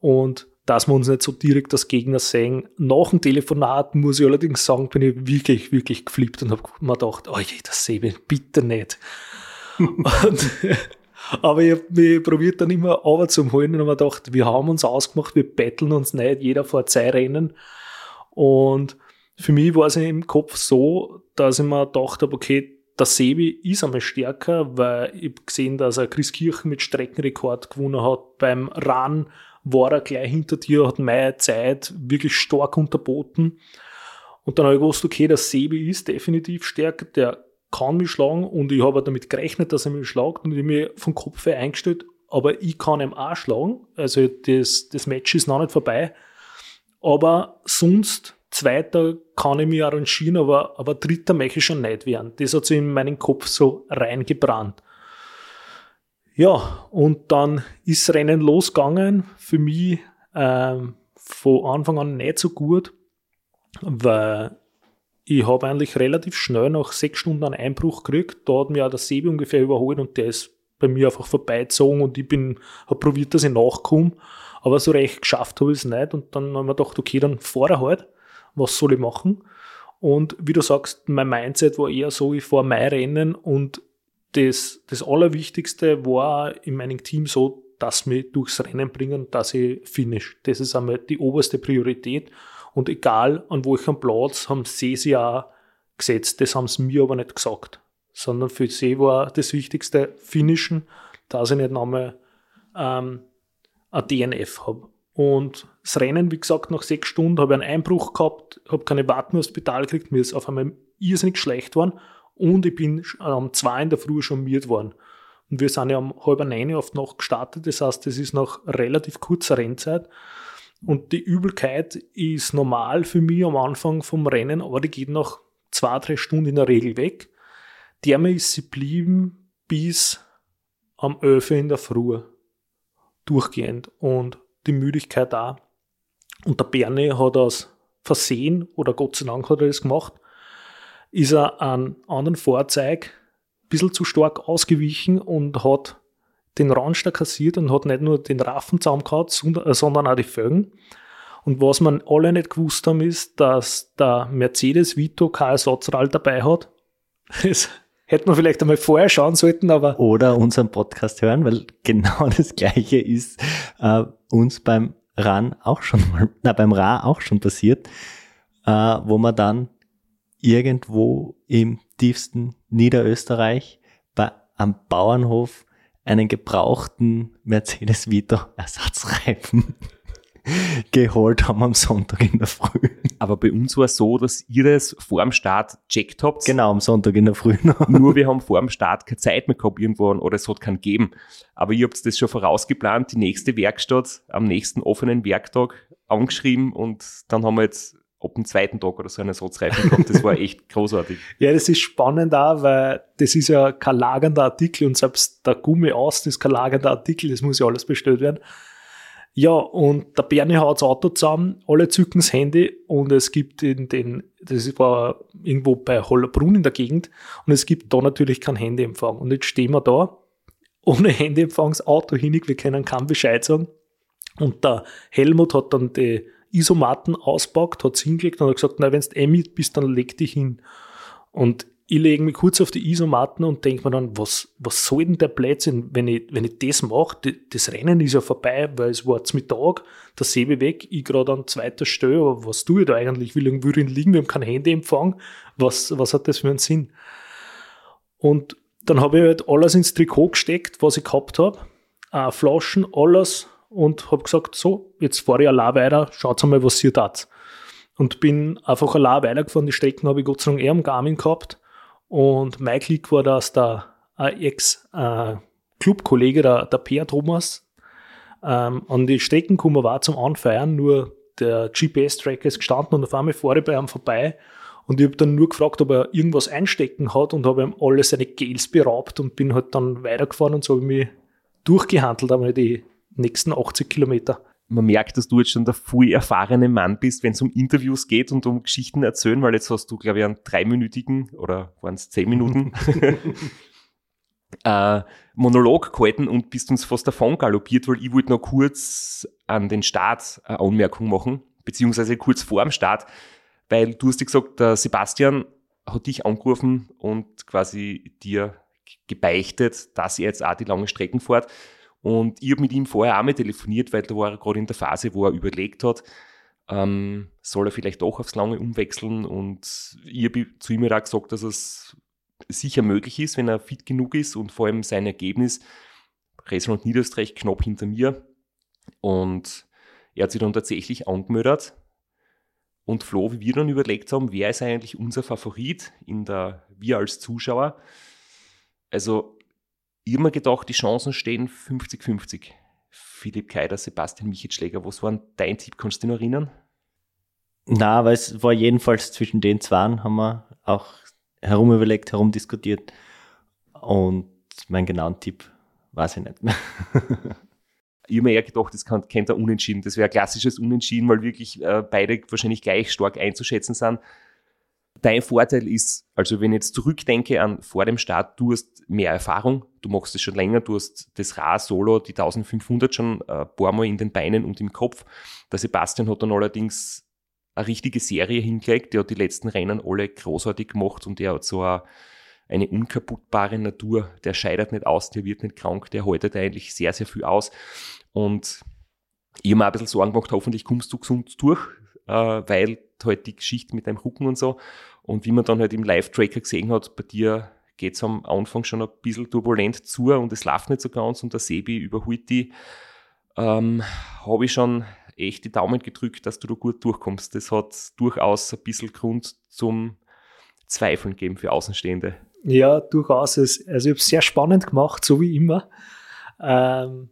Speaker 4: und dass wir uns nicht so direkt als Gegner sehen. Nach dem Telefonat muss ich allerdings sagen, bin ich wirklich, wirklich geflippt und habe mir gedacht, oh je, das Sebi, bitte nicht. und aber ich habe mich probiert dann immer aber zum holen und habe gedacht, wir haben uns ausgemacht, wir betteln uns nicht, jeder vor zwei Rennen. Und für mich war es im Kopf so, dass ich mir gedacht habe, okay, der Sebi ist einmal stärker, weil ich gesehen, dass er Chris Kirchen mit Streckenrekord gewonnen hat. Beim Run war er gleich hinter dir, hat meine Zeit wirklich stark unterboten. Und dann habe ich gewusst, okay, der Sebi ist definitiv stärker, der kann mich schlagen und ich habe damit gerechnet, dass er mich schlagt und ich mir vom Kopf her eingestellt, aber ich kann ihm auch schlagen. Also das, das Match ist noch nicht vorbei. Aber sonst, zweiter kann ich mich arrangieren, aber, aber dritter möchte ich schon nicht werden. Das hat sich in meinen Kopf so reingebrannt. Ja, und dann ist Rennen losgegangen. Für mich ähm, von Anfang an nicht so gut, weil ich habe eigentlich relativ schnell nach sechs Stunden einen Einbruch gekriegt. Da hat mir auch der Sebi ungefähr überholt und der ist bei mir einfach vorbeizogen und ich bin, habe probiert, dass ich nachkomme. Aber so recht geschafft habe ich es nicht. Und dann haben wir gedacht, okay, dann fahre halt. Was soll ich machen? Und wie du sagst, mein Mindset war eher so, ich fahre mein Rennen und das, das Allerwichtigste war in meinem Team so, dass mich durchs Rennen bringen, dass ich finish. Das ist einmal die oberste Priorität. Und egal an welchem Platz haben sie sie auch gesetzt. Das haben sie mir aber nicht gesagt. Sondern für sie war das Wichtigste Finishen, dass ich nicht nochmal ähm, ein DNF habe. Und das Rennen, wie gesagt, nach sechs Stunden habe ich einen Einbruch gehabt, habe keine Warten aufs Spital gekriegt, mir ist auf einmal irrsinnig schlecht geworden und ich bin um zwei in der Früh schon miert worden. Und wir sind ja um halb neun auf Nacht gestartet, das heißt, das ist noch relativ kurzer Rennzeit. Und die Übelkeit ist normal für mich am Anfang vom Rennen, aber die geht nach zwei, drei Stunden in der Regel weg. Dermal ist sie blieben bis am 11 in der Früh. Durchgehend. Und die Müdigkeit da. Und der Bernie hat aus Versehen, oder Gott sei Dank hat er das gemacht, ist er an anderen Fahrzeug ein bisschen zu stark ausgewichen und hat den Randster kassiert und hat nicht nur den Raffen zusammengehauen, sondern auch die Fögen. Und was man alle nicht gewusst haben, ist, dass der Mercedes Vito kein Ersatzrad dabei hat. Das hätte man vielleicht einmal vorher schauen sollten, aber.
Speaker 3: Oder unseren Podcast hören, weil genau das Gleiche ist äh, uns beim RAN auch schon mal, na, beim RA auch schon passiert, äh, wo man dann irgendwo im tiefsten Niederösterreich bei, am Bauernhof einen gebrauchten Mercedes Vito Ersatzreifen geholt haben am Sonntag in der Früh.
Speaker 2: Aber bei uns war es so, dass ihr das vor dem Start checkt habt.
Speaker 3: Genau, am Sonntag in der Früh
Speaker 2: noch. Nur wir haben vor dem Start keine Zeit mehr gehabt irgendwo oder es hat keinen gegeben. Aber ihr habt das schon vorausgeplant, die nächste Werkstatt am nächsten offenen Werktag angeschrieben und dann haben wir jetzt ab dem zweiten Tag oder so einen Ersatzreifen gehabt. Das war echt großartig.
Speaker 4: ja, das ist spannend auch, weil das ist ja kein lagernder Artikel und selbst der Gummi aus, das ist kein lagernder Artikel, das muss ja alles bestellt werden. Ja, und der Bernie haut das Auto zusammen, alle zücken das Handy und es gibt in den, das war irgendwo bei Hollerbrunn in der Gegend und es gibt da natürlich kein Handyempfang. Und jetzt stehen wir da, ohne Handyempfang, das Auto hinig, wir können keinen Bescheid sagen. Und der Helmut hat dann die Isomatten auspackt, hat es hingelegt und hat gesagt, na, wenn du eh mit bist, dann leg dich hin. Und ich lege mich kurz auf die Isomatten und denke mir dann, was, was soll denn der Blödsinn, wenn ich, wenn ich das mache? Das Rennen ist ja vorbei, weil es war zum Mittag, der Seebe weg, ich gerade an zweiter Stelle, aber was tue ich da eigentlich? Wie lange würde ich liegen? Wir haben kein Handyempfang. Was, was hat das für einen Sinn? Und dann habe ich halt alles ins Trikot gesteckt, was ich gehabt habe. Äh, Flaschen, alles und habe gesagt, so, jetzt fahre ich allein weiter, schaut mal, was ihr tat. Und bin einfach allein weitergefahren. Die Strecken habe ich Gott sei Dank eher am Garmin gehabt und mein Klick war, dass der Ex-Clubkollege, der, der Peer Thomas, ähm, an die Strecken gekommen war zum Anfeiern, nur der GPS-Tracker ist gestanden und auf einmal fahre ich bei ihm vorbei. Und ich habe dann nur gefragt, ob er irgendwas einstecken hat und habe ihm alle seine Gels beraubt und bin halt dann weitergefahren und so habe ich mich durchgehandelt, einmal die nächsten 80 Kilometer
Speaker 2: man merkt, dass du jetzt schon der voll erfahrene Mann bist, wenn es um Interviews geht und um Geschichten erzählen, weil jetzt hast du, glaube ich, einen dreiminütigen oder waren es zehn Minuten äh, Monolog gehalten und bist uns fast davon galoppiert, weil ich wollte noch kurz an den Start eine Anmerkung machen, beziehungsweise kurz vor dem Start, weil du hast gesagt, der Sebastian hat dich angerufen und quasi dir gebeichtet, dass er jetzt auch die lange Strecken fährt. Und ich habe mit ihm vorher auch mal telefoniert, weil da war er gerade in der Phase, wo er überlegt hat, ähm, soll er vielleicht doch aufs Lange umwechseln. Und ich habe zu ihm auch gesagt, dass es sicher möglich ist, wenn er fit genug ist und vor allem sein Ergebnis, Resonant Niederösterreich knapp hinter mir. Und er hat sich dann tatsächlich angemeldet. Und Flo, wie wir dann überlegt haben, wer ist eigentlich unser Favorit in der, wir als Zuschauer. Also ich habe mir gedacht, die Chancen stehen 50-50. Philipp Keider, Sebastian Michelschläger, was war dein Tipp? Kannst du dich noch erinnern?
Speaker 3: Na, weil es war jedenfalls zwischen den zwei, haben wir auch herumüberlegt, herumdiskutiert. Und meinen genauen Tipp weiß ich nicht mehr.
Speaker 2: ich habe mir eher gedacht, das kann, könnte ein Unentschieden. Das wäre ein klassisches Unentschieden, weil wirklich äh, beide wahrscheinlich gleich stark einzuschätzen sind. Dein Vorteil ist, also wenn ich jetzt zurückdenke an vor dem Start, du hast mehr Erfahrung, du machst es schon länger, du hast das Ra Solo, die 1500 schon ein paar Mal in den Beinen und im Kopf. Der Sebastian hat dann allerdings eine richtige Serie hingelegt, der hat die letzten Rennen alle großartig gemacht und der hat so eine, eine unkaputtbare Natur, der scheitert nicht aus, der wird nicht krank, der haltet eigentlich sehr, sehr viel aus und ich habe mir ein bisschen Sorgen gemacht, hoffentlich kommst du gesund durch, äh, weil halt die Geschichte mit deinem Rücken und so. Und wie man dann halt im Live-Tracker gesehen hat, bei dir geht es am Anfang schon ein bisschen turbulent zu und es läuft nicht so ganz und der Sebi überholt die, ähm, habe ich schon echt die Daumen gedrückt, dass du da gut durchkommst. Das hat durchaus ein bisschen Grund zum Zweifeln gegeben für Außenstehende.
Speaker 4: Ja, durchaus. Also ich habe es sehr spannend gemacht, so wie immer. Ähm,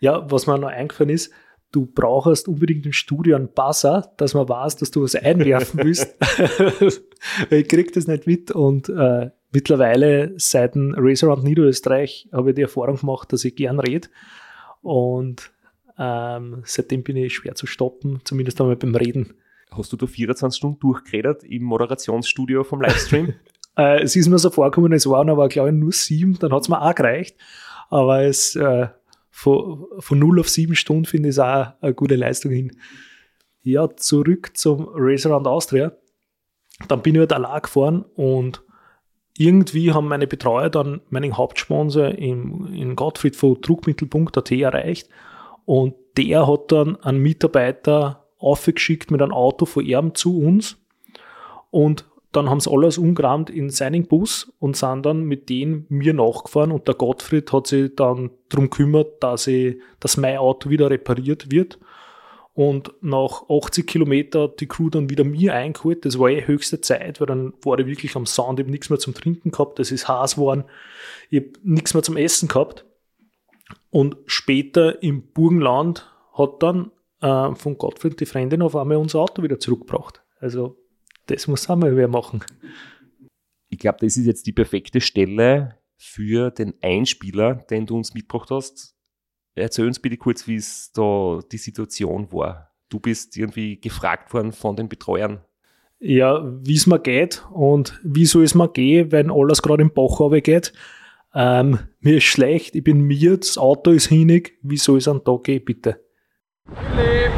Speaker 4: ja, was mir noch eingefallen ist, du brauchst unbedingt im Studio einen Buzzer, dass man weiß, dass du was einwerfen willst. ich krieg das nicht mit und äh, mittlerweile seit dem Race Around Niederösterreich habe ich die Erfahrung gemacht, dass ich gern rede und ähm, seitdem bin ich schwer zu stoppen, zumindest einmal beim Reden.
Speaker 2: Hast du da 24 Stunden durchgeredet im Moderationsstudio vom Livestream?
Speaker 4: äh, es ist mir so vorgekommen, es waren aber, glaube ich, nur sieben, dann hat es mir auch gereicht. Aber es äh, von, von 0 auf 7 Stunden finde ich auch eine gute Leistung hin. Ja, zurück zum Race Around Austria. Dann bin ich halt allein gefahren und irgendwie haben meine Betreuer dann meinen Hauptsponsor im, in Gottfried von Druckmittelpunkt.at erreicht und der hat dann einen Mitarbeiter aufgeschickt mit einem Auto von ihm zu uns und dann haben sie alles umgerammt in seinen Bus und sind dann mit denen mir nachgefahren und der Gottfried hat sich dann darum gekümmert, dass, ich, dass mein Auto wieder repariert wird. Und nach 80 Kilometer hat die Crew dann wieder mir eingeholt. Das war eh höchste Zeit, weil dann war ich wirklich am Sound, ich habe nichts mehr zum Trinken gehabt, das ist heiß geworden, ich habe nichts mehr zum Essen gehabt. Und später im Burgenland hat dann äh, von Gottfried die Freundin auf einmal unser Auto wieder zurückgebracht. Also das muss auch mal wer machen.
Speaker 2: Ich glaube, das ist jetzt die perfekte Stelle für den Einspieler, den du uns mitgebracht hast. Erzähl uns bitte kurz, wie es da die Situation war. Du bist irgendwie gefragt worden von den Betreuern.
Speaker 4: Ja, wie es mir geht und wie soll es mir gehen, wenn alles gerade im Bach geht. Ähm, mir ist schlecht, ich bin mir, das Auto ist hinig, wie soll es an Tag gehen, bitte? Philipp,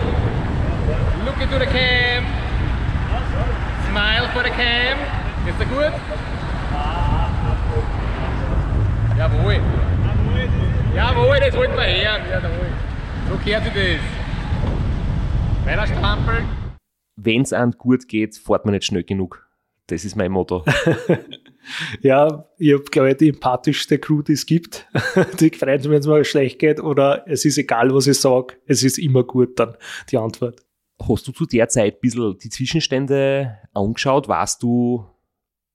Speaker 4: look into the cam. The cam. Ist er gut?
Speaker 1: Jawohl. Jawohl, das holt man her. Jawohl. So gehört sich das. Weiter strampeln.
Speaker 2: Wenn es einem gut geht, fährt man nicht schnell genug. Das ist mein Motto.
Speaker 4: ja, ich habe, glaube ich, die empathischste Crew, die es gibt. die freuen sich, wenn es mal schlecht geht oder es ist egal, was ich sage, es ist immer gut dann, die Antwort.
Speaker 2: Hast du zu der Zeit ein bisschen die Zwischenstände angeschaut? Weißt du,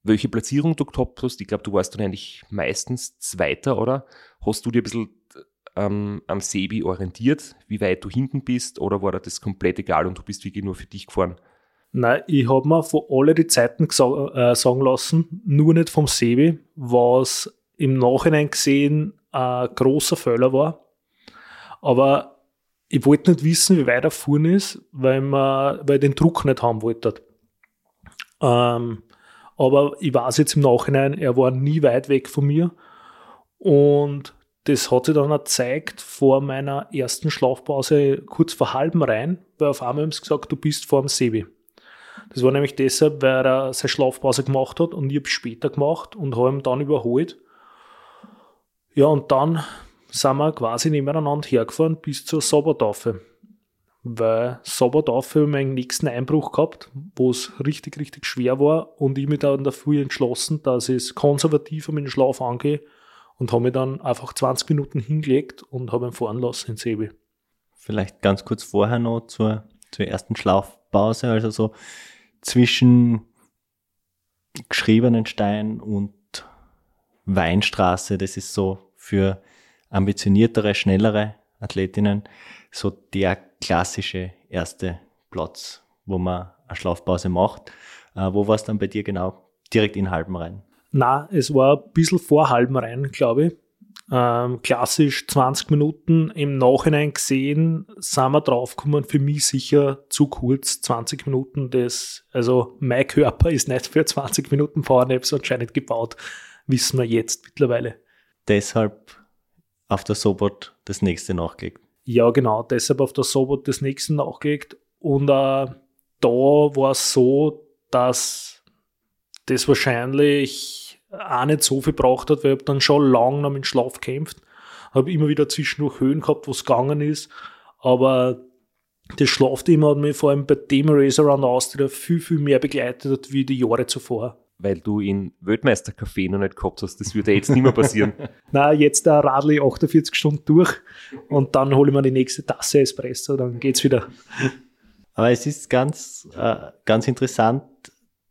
Speaker 2: welche Platzierung du gehabt hast? Ich glaube, du warst dann eigentlich meistens Zweiter, oder? Hast du dir ein bisschen ähm, am Sebi orientiert, wie weit du hinten bist, oder war dir das komplett egal und du bist wirklich nur für dich gefahren?
Speaker 4: Nein, ich habe mir von alle die Zeiten äh, sagen lassen, nur nicht vom Sebi, was im Nachhinein gesehen ein großer Fehler war. Aber ich wollte nicht wissen, wie weit er gefahren ist, weil, man, weil ich den Druck nicht haben wollte. Ähm, aber ich weiß jetzt im Nachhinein, er war nie weit weg von mir. Und das hat sich dann gezeigt vor meiner ersten Schlafpause kurz vor halben rein, weil auf einmal haben sie gesagt, du bist vor dem Sebi. Das war nämlich deshalb, weil er seine Schlafpause gemacht hat und ich habe später gemacht und habe ihn dann überholt. Ja, und dann sind wir quasi nebeneinander hergefahren bis zur Sabbertaufe. Weil ich meinen nächsten Einbruch gehabt, wo es richtig, richtig schwer war und ich mich dann dafür entschlossen, dass ich es konservativer mit dem Schlaf angehe und habe mich dann einfach 20 Minuten hingelegt und habe ihn fahren lassen in Sebi.
Speaker 3: Vielleicht ganz kurz vorher noch zur, zur ersten Schlafpause, also so zwischen geschriebenen Stein und Weinstraße, das ist so für ambitioniertere, schnellere Athletinnen so der klassische erste Platz, wo man eine Schlafpause macht. Äh, wo war es dann bei dir genau? Direkt in halben rein?
Speaker 4: Na, es war ein bisschen vor halben rein, glaube ich. Ähm, klassisch 20 Minuten im Nachhinein gesehen, sind wir draufgekommen, für mich sicher zu kurz, 20 Minuten. Das, also mein Körper ist nicht für 20 Minuten Powernaps anscheinend gebaut, wissen wir jetzt mittlerweile.
Speaker 3: Deshalb auf der Sobot das nächste nachgelegt.
Speaker 4: Ja, genau, deshalb auf der Sobot das nächste nachgelegt. Und äh, da war es so, dass das wahrscheinlich auch nicht so viel braucht hat, weil ich dann schon lange noch mit Schlaf gekämpft. Habe immer wieder zwischendurch Höhen gehabt, wo es gegangen ist. Aber das Schlafthema hat mich vor allem bei dem Race Around Austria viel, viel mehr begleitet wie die Jahre zuvor.
Speaker 2: Weil du in Weltmeistercafé noch nicht gehabt hast, das würde jetzt nicht mehr passieren.
Speaker 4: Na, jetzt da radle ich 48 Stunden durch und dann hole ich mir die nächste Tasse Espresso, dann geht's wieder.
Speaker 3: Aber es ist ganz, äh, ganz interessant,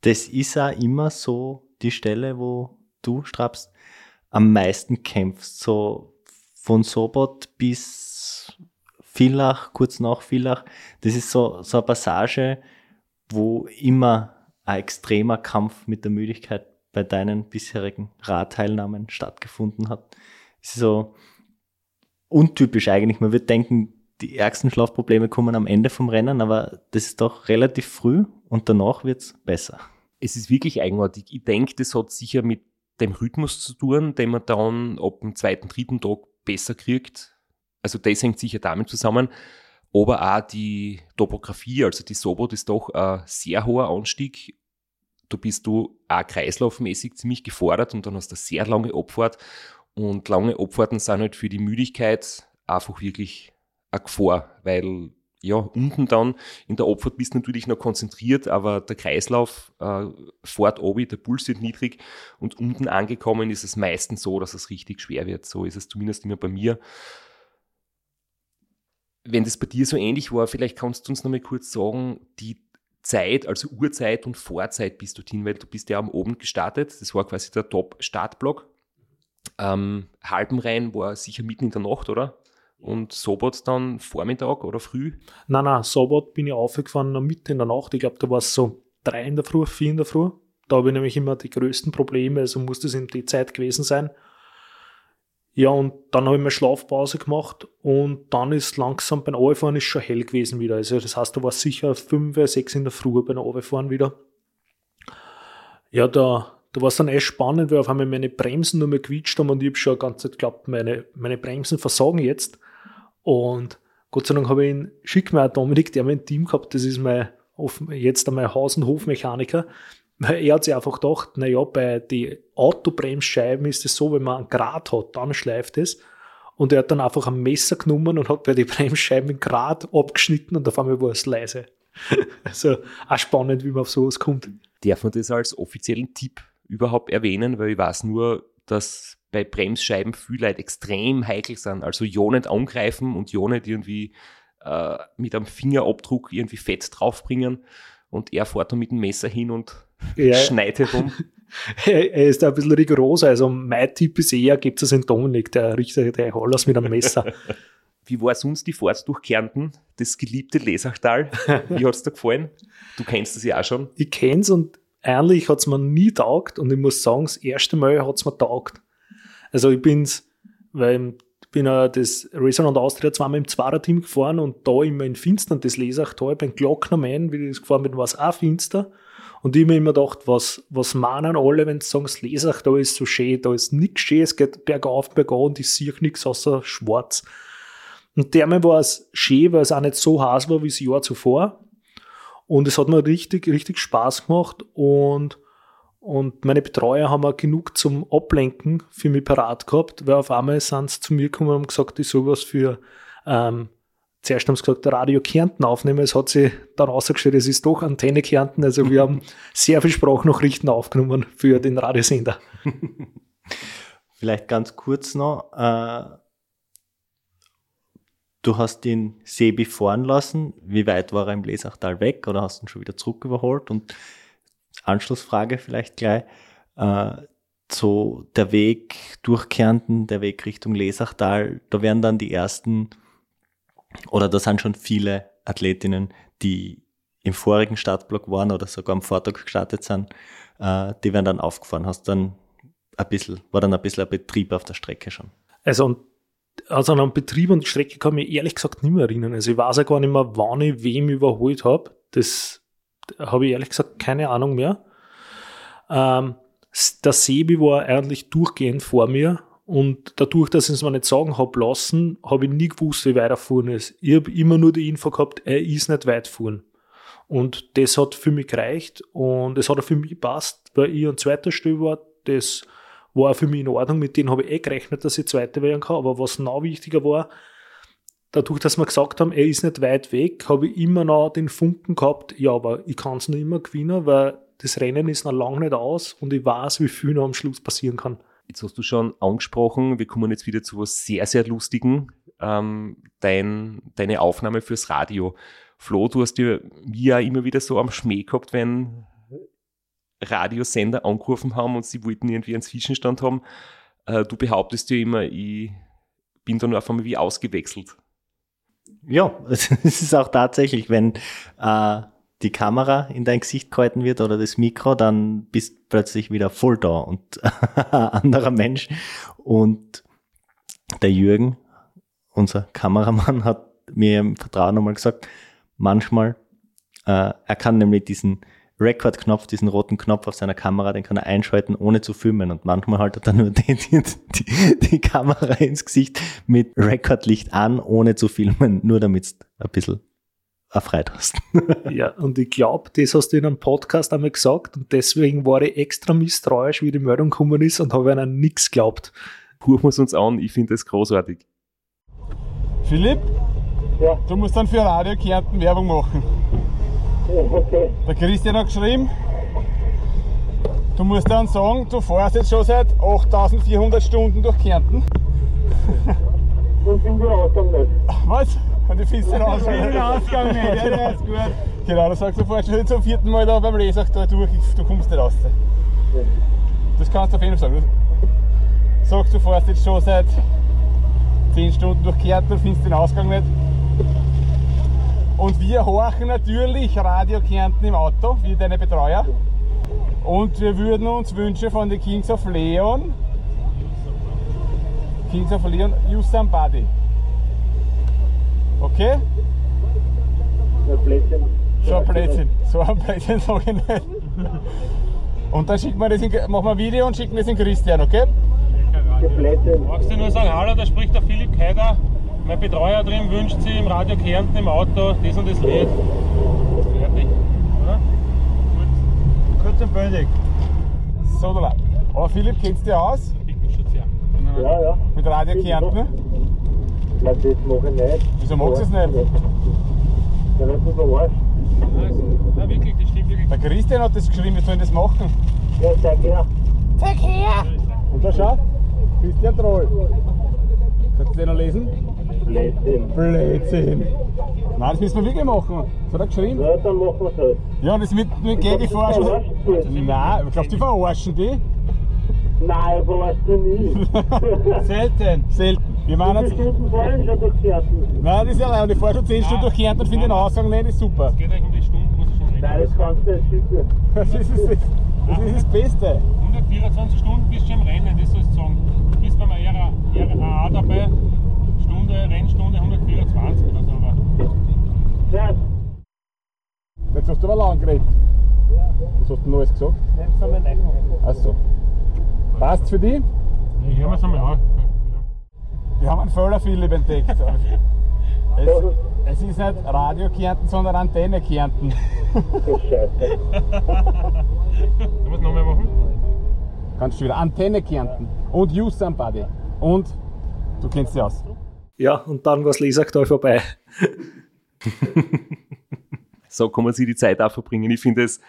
Speaker 3: das ist auch immer so die Stelle, wo du, Straps, am meisten kämpfst. So von Sobot bis Villach, kurz nach Villach. Das ist so, so eine Passage, wo immer ein extremer Kampf mit der Müdigkeit bei deinen bisherigen Radteilnahmen stattgefunden hat. Es ist so untypisch eigentlich. Man wird denken, die ärgsten Schlafprobleme kommen am Ende vom Rennen, aber das ist doch relativ früh und danach wird es besser
Speaker 2: es ist wirklich eigenartig. Ich denke, das hat sicher mit dem Rhythmus zu tun, den man dann ab dem zweiten, dritten Tag besser kriegt. Also das hängt sicher damit zusammen. Aber auch die Topografie, also die Sobot ist doch ein sehr hoher Anstieg. Da bist du auch kreislaufmäßig ziemlich gefordert und dann hast du eine sehr lange Abfahrt. Und lange Abfahrten sind halt für die Müdigkeit einfach wirklich eine Gefahr, weil ja, unten dann in der Abfahrt bist du natürlich noch konzentriert, aber der Kreislauf äh, fährt oben, der Puls wird niedrig und unten angekommen ist es meistens so, dass es richtig schwer wird. So ist es zumindest immer bei mir. Wenn das bei dir so ähnlich war, vielleicht kannst du uns noch mal kurz sagen, die Zeit, also Uhrzeit und Vorzeit bis dorthin, weil du bist ja am Abend gestartet. Das war quasi der Top-Startblock. Ähm, Halbenrhein war sicher mitten in der Nacht, oder? Und Sobot dann Vormittag oder früh?
Speaker 4: Nein, nein, Sobot bin ich aufgefahren mitten in der Nacht. Ich glaube, da war es so drei in der Früh, vier in der Früh. Da habe ich nämlich immer die größten Probleme, also muss das in die Zeit gewesen sein. Ja, und dann habe ich mir Schlafpause gemacht und dann ist langsam beim Auffahren ist schon hell gewesen wieder. Also das heißt, da war sicher fünf, sechs in der Früh beim Auffahren wieder. Ja, da, da war es dann echt spannend, weil auf einmal meine Bremsen nur mehr quietscht haben und ich habe schon die ganze Zeit geglaubt, meine, meine Bremsen versagen jetzt. Und Gott sei Dank habe ich ihn, schick mir Dominik, der mein Team gehabt, das ist mein, jetzt mein Haus- und Hofmechaniker, Er hat sich einfach gedacht, naja, bei den Autobremsscheiben ist es so, wenn man einen Grad hat, dann schleift es. Und er hat dann einfach ein Messer genommen und hat bei den Bremsscheiben Grad abgeschnitten und auf einmal war es leise. also auch spannend, wie man auf sowas kommt.
Speaker 2: Darf man das als offiziellen Tipp überhaupt erwähnen? Weil ich weiß nur, dass bei Bremsscheiben viele Leute extrem heikel sind. Also ja nicht angreifen und ja nicht irgendwie äh, mit einem Fingerabdruck irgendwie Fett draufbringen. Und er fährt dann mit dem Messer hin und
Speaker 4: Ja.
Speaker 2: schneidet rum.
Speaker 4: Er ist da ein bisschen rigoroser. Also mein Tipp ist eher, gibt es den Dominik, der richtet der alles mit einem Messer.
Speaker 2: Wie war sonst die Fahrt durch Kärnten, das geliebte Lesachtal? Wie hat es dir gefallen? Du kennst das ja auch schon.
Speaker 4: ich kenn's und eigentlich hat's mir nie taugt und ich muss sagen, das erste Mal hat's mir taugt. Also ich bin's, weil ich bin ja das Resonant Austria zweimal im Zweierteam gefahren und da immer in Finstern das Lesachtal beim Glocknermann, wie ich das gefahren bin, war es auch finster. Und ich hab mir immer gedacht, was, was meinen alle, wenn sie sagen, das Lesachtal ist so schön, da ist nichts schön, es geht bergauf, bergan und ich sehe nichts außer schwarz. Und dermal war es schön, weil es auch nicht so heiß war wie das Jahr zuvor. Und es hat mir richtig, richtig Spaß gemacht und, und meine Betreuer haben auch genug zum Ablenken für mich parat gehabt, weil auf einmal sind sie zu mir gekommen und haben gesagt, ich soll was für, ähm, zuerst haben sie gesagt, Radio Kärnten aufnehmen. Es hat sich dann rausgestellt, es ist doch Antenne Kärnten. Also wir haben sehr viel Sprachnachrichten aufgenommen für den Radiosender.
Speaker 3: Vielleicht ganz kurz noch. Äh, du hast den Sebi fahren lassen. Wie weit war er im Lesachtal weg oder hast du ihn schon wieder zurück überholt? Und Anschlussfrage vielleicht gleich. Äh, so der Weg durch Kärnten, der Weg Richtung Lesachtal, da werden dann die ersten, oder da sind schon viele Athletinnen, die im vorigen Startblock waren oder sogar am Vortag gestartet sind, äh, die werden dann aufgefahren. Hast dann ein bisschen, war dann ein bisschen ein Betrieb auf der Strecke schon.
Speaker 4: Also, und also an einem Betrieb und Strecke kann ich ehrlich gesagt nicht mehr erinnern. Also ich weiß ja gar nicht mehr, wann ich wem überholt habe. Das habe ich ehrlich gesagt keine Ahnung mehr. Ähm, der Sebi war eigentlich durchgehend vor mir und dadurch, dass ich es mir nicht sagen habe lassen, habe ich nie gewusst, wie weit er gefahren ist. Ich habe immer nur die Info gehabt, er ist nicht weit gefahren. Und das hat für mich gereicht und es hat auch für mich gepasst, weil ich an zweiter Stelle war. Das war auch für mich in Ordnung. Mit denen habe ich eh gerechnet, dass ich Zweiter werden kann. Aber was noch wichtiger war, dadurch, dass wir gesagt haben, er ist nicht weit weg, habe ich immer noch den Funken gehabt, ja, aber ich kann es noch immer gewinnen, weil das Rennen ist noch lange nicht aus und ich weiß, wie viel noch am Schluss passieren kann.
Speaker 2: Jetzt hast du schon angesprochen, wir kommen jetzt wieder zu was sehr, sehr Lustigen. Ähm, dein, deine Aufnahme fürs Radio. Flo, du hast wie ja immer wieder so am Schmäh gehabt, wenn Radiosender angerufen haben und sie wollten irgendwie einen Zwischenstand haben. Äh, du behauptest ja immer, ich bin dann auf einmal wie ausgewechselt.
Speaker 3: Ja, es ist auch tatsächlich, wenn äh, die Kamera in dein Gesicht gehalten wird oder das Mikro, dann bist du plötzlich wieder voll da und anderer Mensch. Und der Jürgen, unser Kameramann, hat mir im Vertrauen nochmal gesagt, manchmal, äh, er kann nämlich diesen Record-Knopf, diesen roten Knopf auf seiner Kamera, den kann er einschalten, ohne zu filmen. Und manchmal haltet er nur die, die, die, die Kamera ins Gesicht mit Recordlicht an, ohne zu filmen, nur damit du ein bisschen erfreut hast.
Speaker 4: Ja, und ich glaube, das hast du in einem Podcast einmal gesagt und deswegen war ich extra misstrauisch, wie die Meldung gekommen ist und habe ihnen nichts geglaubt.
Speaker 2: Hören wir es uns an, ich finde das großartig.
Speaker 1: Philipp? Ja. Du musst dann für Radio Kärnten Werbung machen.
Speaker 5: Okay.
Speaker 1: Der Christian hat geschrieben, du musst dann sagen, du fährst jetzt schon seit 8400 Stunden durch Kärnten.
Speaker 5: Und sind wir Ausgang nicht.
Speaker 1: Was? Und du findest den Ausgang nicht? Ausgang nicht, ja, der ist gut. Genau, du sagst, du fährst schon zum vierten Mal da beim Lesach da durch, du kommst nicht raus. Das kannst du auf jeden Fall sagen. Du sagst, du fährst jetzt schon seit 10 Stunden durch Kärnten und findest den Ausgang nicht. Und wir horchen natürlich Radio Kärnten im Auto, wie deine Betreuer. Und wir würden uns wünschen von den Kings of Leon, Kings of Leon, You Somebody. Okay?
Speaker 5: Der Blödsinn.
Speaker 1: So ein Blödsinn. So ein Blödsinn sag ich nicht. Und dann schicken wir das in, machen wir ein Video und schicken das in Christian, okay?
Speaker 6: Magst du nur sagen, hallo, da spricht der Philipp Keider. Mein Betreuer drin wünscht sich im Radio Kärnten im Auto das und das Lied. Fertig, oder? Gut. zum Benedikt.
Speaker 1: So, da. Aber Philipp, kennst du dich aus
Speaker 5: Ja, ja.
Speaker 1: mit Radio Kärnten?
Speaker 5: Na, das mache ich nicht.
Speaker 1: Wieso magst du es nicht?
Speaker 5: Ja, das ist verarscht.
Speaker 6: Nein, wirklich, das stimmt wirklich.
Speaker 1: Der Christian hat das geschrieben, wir sollen das machen.
Speaker 5: Ja, zeig her.
Speaker 1: Und da schau, Christian Troll. Kannst du den noch lesen?
Speaker 5: Blödsinn.
Speaker 1: Blödsinn. Nein, das müssen wir wirklich machen. Das hat er geschrieben.
Speaker 5: Ja, dann machen wir es halt.
Speaker 1: Ja, und das mit, mit.
Speaker 5: Verarscht du?
Speaker 1: Nein, ich glaube, die verarschen die.
Speaker 5: Nein, verarscht du nie.
Speaker 1: Selten. Selten. Wir
Speaker 5: viele
Speaker 1: jetzt.
Speaker 5: Stunden fahren schon durch Kärnten?
Speaker 1: Nein, das ist ja. Und ich fahre schon 10 Stunden durch Kärnten und finde den Aussagen nicht ist super.
Speaker 6: Es geht eigentlich um die Stunden, muss ich schon reden.
Speaker 5: Nein, das kannst du nicht schicken.
Speaker 1: Das ist das, das, ist das Beste.
Speaker 6: 124 Stunden bist du im Rennen, das sollst du sagen. Du bist beim RA, RAA dabei, Rennstunde 124 oder so. Aber
Speaker 5: Ja,
Speaker 1: Jetzt hast du aber lang geredet. Was hast du Neues gesagt?
Speaker 5: nimm's einmal rein.
Speaker 1: Achso. Passt für dich?
Speaker 6: ich höre mir es einmal an.
Speaker 1: Wir haben einen Fehler, Philipp, entdeckt. Es, es ist nicht Radio Kärnten, sondern Antenne Kärnten.
Speaker 5: Das ist scheiße.
Speaker 6: Sollen wir es nochmal machen?
Speaker 1: Kannst du wieder. Antenne Kärnten. Und You Somebody. Und du kennst dich aus.
Speaker 4: Ja, und dann war das Lesaktal vorbei.
Speaker 2: So kann man sich die Zeit auch verbringen. Ich finde es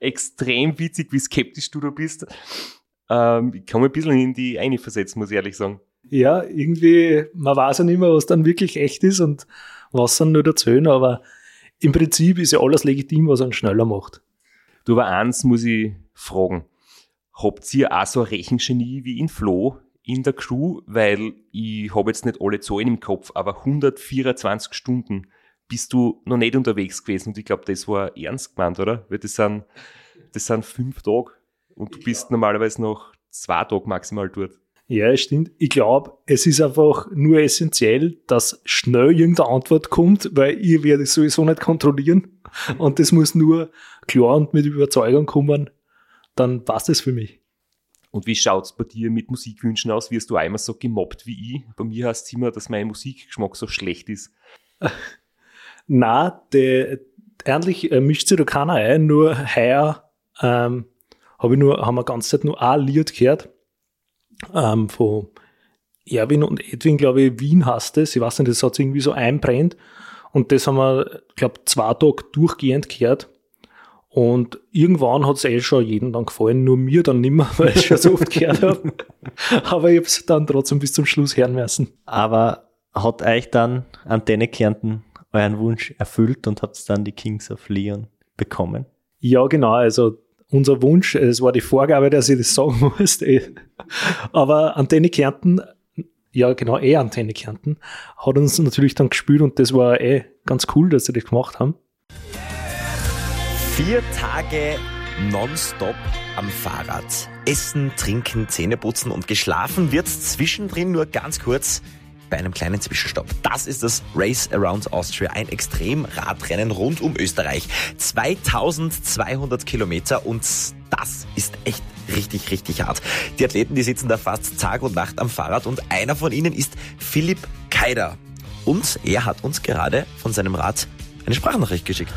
Speaker 2: extrem witzig, wie skeptisch du da bist. Ähm, ich kann mich ein bisschen in die eine versetzen, muss ich ehrlich sagen.
Speaker 4: Ja, irgendwie, man weiß ja nicht mehr, was dann wirklich echt ist und was dann nur erzählen, aber im Prinzip ist ja alles legitim, was einen schneller macht.
Speaker 2: Du, aber eins muss ich fragen. Habt ihr auch so ein Rechengenie wie in Flo in der Crew? Weil ich habe jetzt nicht alle Zahlen im Kopf, aber 124 Stunden bist du noch nicht unterwegs gewesen und ich glaube, das war ernst gemeint, oder? Weil das sind, das sind fünf Tage und du bist normalerweise noch zwei Tage maximal dort.
Speaker 4: Ja, stimmt. Ich glaube, es ist einfach nur essentiell, dass schnell irgendeine Antwort kommt, weil ich werde es sowieso nicht kontrollieren. Und das muss nur klar und mit Überzeugung kommen. Dann passt es für mich.
Speaker 2: Und wie schaut's bei dir mit Musikwünschen aus? Wirst du einmal so gemobbt wie ich? Bei mir heißt es immer, dass mein Musikgeschmack so schlecht ist.
Speaker 4: Na, der, eigentlich äh, mischt sich da keiner ein, nur heuer ähm, hab ich nur, haben wir ganze Zeit nur ein Lied gehört ähm, von Erwin und Edwin, glaube ich, Wien heißt es. Ich weiß nicht, das hat sich irgendwie so einbrennt. Und das haben wir, glaube zwei Tage durchgehend gehört. Und irgendwann hat es eh schon jedem dann gefallen, nur mir dann nimmer, weil ich schon so oft gehört habe. Aber ich habe es dann trotzdem bis zum Schluss hören müssen.
Speaker 3: Aber hat euch dann Antenne Kärnten euren Wunsch erfüllt und habt dann die Kings of Leon bekommen?
Speaker 4: Ja, genau. Also unser Wunsch, es war die Vorgabe, dass ich das sagen muss. eh. Aber Antenne Kärnten, ja genau, eh Antenne Kärnten, hat uns natürlich dann gespielt und das war eh ganz cool, dass sie das gemacht haben.
Speaker 7: Vier Tage nonstop am Fahrrad. Essen, trinken, Zähne putzen und geschlafen wird's zwischendrin nur ganz kurz bei einem kleinen Zwischenstopp. Das ist das Race Around Austria, ein Extremradrennen rund um Österreich. 2200 Kilometer und das ist echt richtig, richtig hart. Die Athleten, die sitzen da fast Tag und Nacht am Fahrrad und einer von ihnen ist Philipp Keider. Und er hat uns gerade von seinem Rad eine Sprachnachricht geschickt.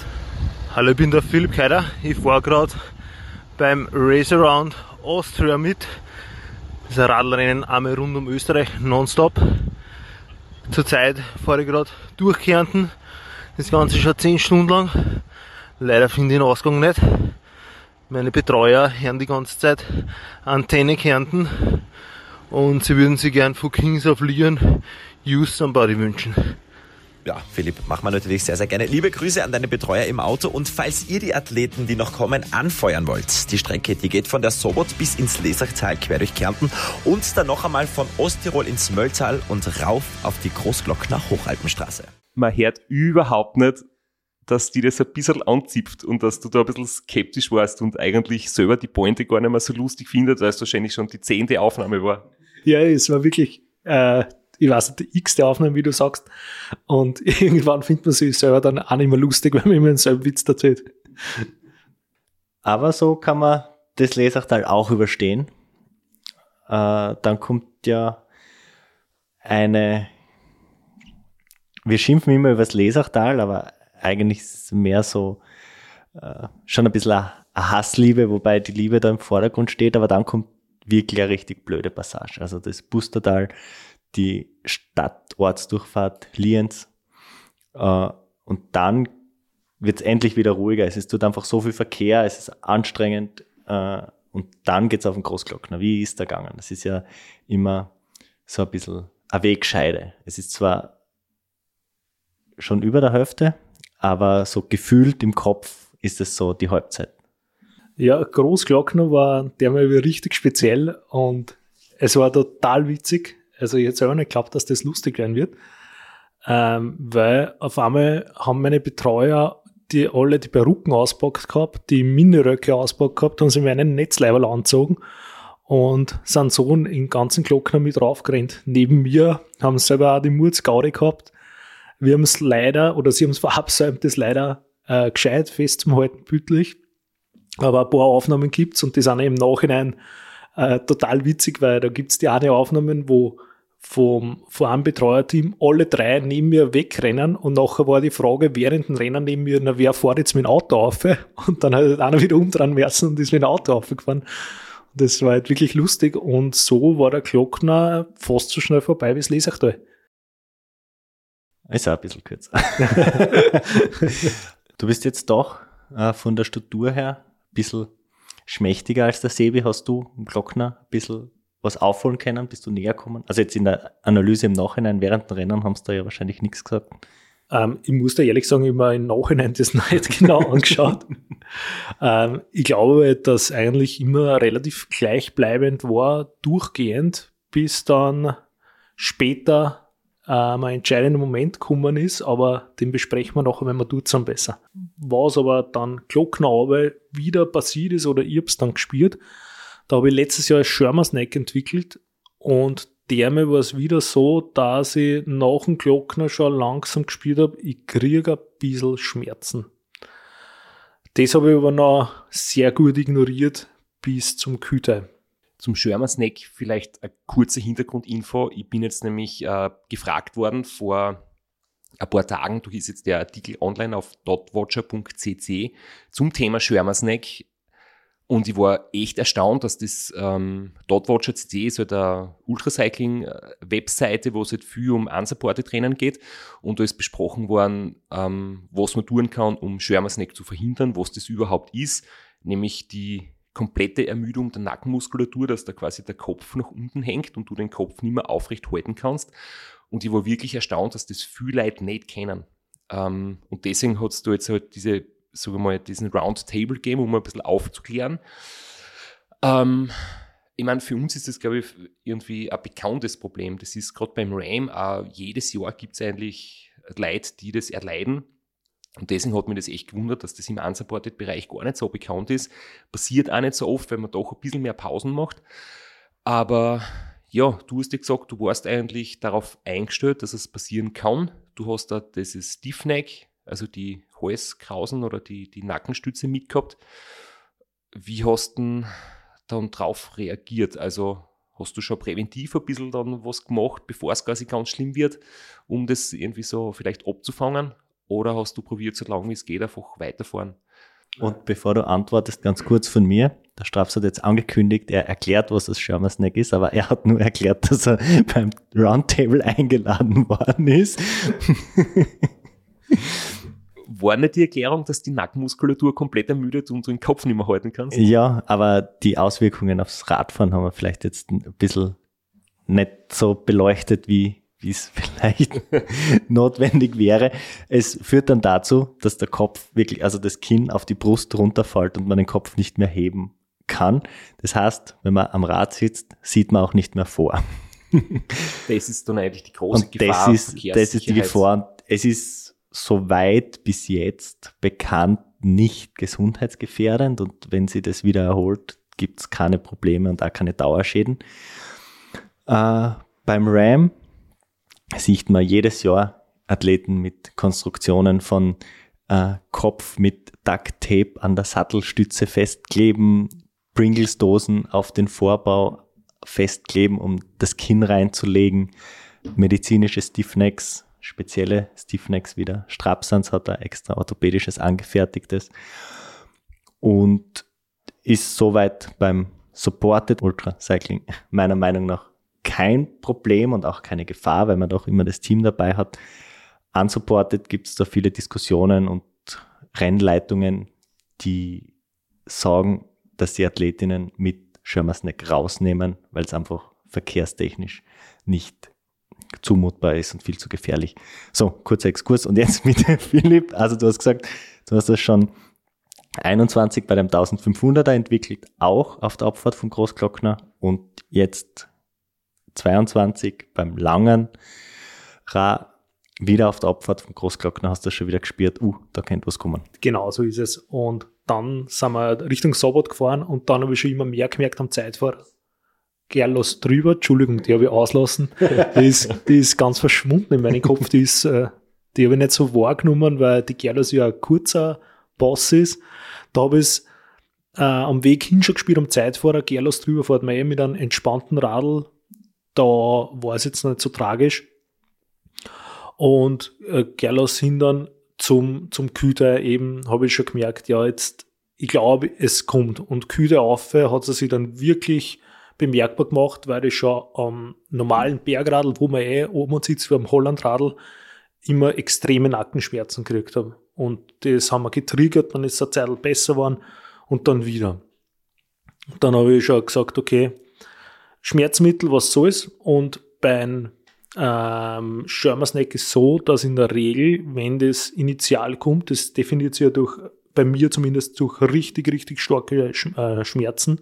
Speaker 8: Hallo, ich bin der Philipp Keider. Ich fahre gerade beim Race Around Austria mit. Das ist ein Radlrennen einmal rund um Österreich, nonstop. Zurzeit fahre ich gerade durch Kärnten. Das Ganze schon 10 Stunden lang. Leider finde ich den Ausgang nicht. Meine Betreuer hören die ganze Zeit Antenne Kärnten und sie würden sich gern von Kings of Leon Use Somebody wünschen.
Speaker 7: Ja, Philipp, machen wir natürlich sehr, sehr gerne. Liebe Grüße an deine Betreuer im Auto und falls ihr die Athleten, die noch kommen, anfeuern wollt, die Strecke, die geht von der Sobot bis ins Lesachtal quer durch Kärnten und dann noch einmal von Osttirol ins Mölltal und rauf auf die Großglockner Hochalpenstraße.
Speaker 2: Man hört überhaupt nicht, dass die das ein bisschen anzipft und dass du da ein bisschen skeptisch warst und eigentlich selber die Pointe gar nicht mehr so lustig findet, weil es wahrscheinlich schon die zehnte Aufnahme war.
Speaker 4: Ja, es war wirklich, äh, ich weiß nicht, die x-te Aufnahme, wie du sagst. Und irgendwann findet man sich selber dann auch nicht mehr lustig, wenn man immer denselben Witz erzählt.
Speaker 3: Aber so kann man das Lesachtal auch überstehen. Äh, dann kommt ja eine, wir schimpfen immer über das Lesachtal, aber eigentlich ist es mehr so äh, schon ein bisschen ein eine Hassliebe, wobei die Liebe da im Vordergrund steht, aber dann kommt wirklich eine richtig blöde Passage. Also das Bustertal, die Stadtortsdurchfahrt Lienz äh, und dann wird es endlich wieder ruhiger. Es ist tut einfach so viel Verkehr, es ist anstrengend äh, und dann geht's auf den Großglockner. Wie ist der gegangen? Das ist ja immer so ein bisschen eine Wegscheide. Es ist zwar schon über der Hälfte, aber so gefühlt im Kopf ist es so die Halbzeit.
Speaker 4: Ja, Großglockner war der mal richtig speziell und es war total witzig. Also ich hätte selber nicht geglaubt, dass das lustig werden wird. Ähm, weil auf einmal haben meine Betreuer die alle die Perücken auspackt gehabt, die Miniröcke auspackt gehabt, haben sie mir einen Netzleiberl angezogen und sind so in ganzen Glockner mit raufgerannt. Neben mir haben sie selber auch die Murzgaudi gehabt. Wir haben es leider, oder sie haben es verabsäumt, das leider äh, gescheit festzuhalten, bütlich. Aber ein paar Aufnahmen gibt's und die sind im Nachhinein äh, total witzig, weil da gibt's die eine Aufnahmen, wo vom, Betreuerteam alle drei neben mir wegrennen und nachher war die Frage während dem Rennen neben mir, na, wer fährt jetzt mit dem Auto auf? Und dann hat einer wieder umdrehen müssen und ist mit dem Auto aufgefahren. Das war halt wirklich lustig und so war der Glockner fast so schnell vorbei wie das Lesachtal.
Speaker 3: Ist auch ein bisschen kürzer. du bist jetzt doch äh, von der Statur her ein bisschen schmächtiger als der Sebi. Hast du im Glockner ein bisschen was aufholen können? Bist du näher gekommen? Also jetzt in der Analyse im Nachhinein, während dem Rennen haben sie da ja wahrscheinlich nichts gesagt.
Speaker 4: Ähm, ich muss da ehrlich sagen, mir im Nachhinein das nicht genau angeschaut. ähm, ich glaube, dass eigentlich immer relativ gleichbleibend war, durchgehend, bis dann später ähm, ein entscheidender Moment gekommen ist, aber den besprechen wir nachher, wenn wir tut am besser. Was aber dann Glocknerarbeit wieder passiert ist oder ich hab's dann gespielt, da habe ich letztes Jahr Schirmer Snack entwickelt und dermal war es wieder so, dass ich nach dem Glockner schon langsam gespielt habe, ich kriege ein bisschen Schmerzen. Das habe ich aber noch sehr gut ignoriert bis zum Kühlteil.
Speaker 2: Zum Schirmer Snack vielleicht eine kurze Hintergrundinfo. Ich bin jetzt nämlich äh, gefragt worden vor ein paar Tagen, du ist jetzt der Artikel online auf dotwatcher.cc zum Thema Schwärmer Snack und ich war echt erstaunt, dass das ähm, Dotwatcher CC ist halt eine Ultracycling-Webseite, wo es halt viel um unsupported Rennen geht. Und da ist besprochen worden, ähm, was man tun kann, um Schwärmersneck zu verhindern, was das überhaupt ist. Nämlich die komplette Ermüdung der Nackenmuskulatur, dass da quasi der Kopf nach unten hängt und du den Kopf nicht mehr aufrecht halten kannst. Und ich war wirklich erstaunt, dass das viele Leute nicht kennen. Ähm, und deswegen hat es da jetzt halt diese sagen wir mal, diesen Roundtable Game, um ein bisschen aufzuklären. Ähm, ich meine, für uns ist das, glaube ich, irgendwie ein bekanntes Problem. Das ist gerade beim RAM, auch jedes Jahr gibt es eigentlich Leute, die das erleiden. Und deswegen hat mich das echt gewundert, dass das im Unsupported-Bereich gar nicht so bekannt ist. Passiert auch nicht so oft, weil man doch ein bisschen mehr Pausen macht. Aber ja, du hast ja gesagt, du warst eigentlich darauf eingestellt, dass es passieren kann. Du hast da dieses Stiffneck, also die Halskrausen oder die, die Nackenstütze mitgehabt. Wie hast du dann drauf reagiert? Also hast du schon präventiv ein bisschen dann was gemacht, bevor es quasi ganz schlimm wird, um das irgendwie so vielleicht abzufangen? Oder hast du probiert, so lange wie es geht, einfach weiterfahren?
Speaker 3: Und bevor du antwortest, ganz kurz von mir. Der Strafs hat jetzt angekündigt, er erklärt, was das Sherman Snack ist, aber er hat nur erklärt, dass er beim Roundtable eingeladen worden ist.
Speaker 2: war nicht die Erklärung, dass die Nackenmuskulatur komplett ermüdet und du den Kopf nicht mehr halten kannst?
Speaker 3: Ja, aber die Auswirkungen aufs Radfahren haben wir vielleicht jetzt ein bisschen nicht so beleuchtet, wie wie es vielleicht notwendig wäre. Es führt dann dazu, dass der Kopf wirklich, also das Kinn auf die Brust runterfällt und man den Kopf nicht mehr heben kann. Das heißt, wenn man am Rad sitzt, sieht man auch nicht mehr vor.
Speaker 2: Das ist dann eigentlich die große
Speaker 3: und
Speaker 2: Gefahr.
Speaker 3: Das ist, das ist die Gefahr. Es ist soweit bis jetzt bekannt nicht gesundheitsgefährdend und wenn sie das wieder erholt, gibt es keine Probleme und auch keine Dauerschäden. Äh, beim RAM sieht man jedes Jahr Athleten mit Konstruktionen von äh, Kopf mit Duct Tape an der Sattelstütze festkleben, Pringles-Dosen auf den Vorbau festkleben, um das Kinn reinzulegen, medizinische Stiffnecks spezielle Stiffnecks wieder. Strapsans hat er extra orthopädisches angefertigtes. und ist soweit beim Supported Ultra Cycling meiner Meinung nach kein Problem und auch keine Gefahr, weil man doch immer das Team dabei hat. Unsupported gibt es da viele Diskussionen und Rennleitungen, die sagen, dass die Athletinnen mit Schirmersneck rausnehmen, weil es einfach verkehrstechnisch nicht zumutbar ist und viel zu gefährlich. So, kurzer Exkurs. Und jetzt mit Philipp. Also du hast gesagt, du hast das schon 21 bei dem 1500er entwickelt, auch auf der Abfahrt vom Großglockner und jetzt 22 beim langen Ra wieder auf der Abfahrt vom Großglockner hast du schon wieder gespürt, uh, da könnte was kommen.
Speaker 4: Genau so ist es. Und dann sind wir Richtung Sabbat gefahren und dann habe ich schon immer mehr gemerkt am Zeitfahrer. Gerlos drüber, Entschuldigung, die habe ich auslassen. Die ist, die ist ganz verschwunden in meinem Kopf. Die ist, äh, die habe ich nicht so wahrgenommen, weil die Gerlos ja ein kurzer Boss ist. Da habe ich es äh, am Weg hin schon gespielt am Zeitfahrer. Gerlos drüber fährt man eh mit einem entspannten Radl. Da war es jetzt nicht so tragisch. Und äh, Gerlos hin dann zum, zum Küter eben, habe ich schon gemerkt, ja, jetzt, ich glaube, es kommt. Und Küter auf hat er sich dann wirklich bemerkbar gemacht, weil ich schon am normalen Bergradl, wo man eh oben sitzt, wie am Hollandradl, immer extreme Nackenschmerzen gekriegt habe. Und das haben wir getriggert, dann ist es eine Zeit besser geworden und dann wieder. Und dann habe ich schon gesagt, okay, Schmerzmittel, was soll's? Und beim ähm, Schirmersneck ist so, dass in der Regel, wenn das initial kommt, das definiert sich ja durch, bei mir zumindest durch richtig, richtig starke äh, Schmerzen,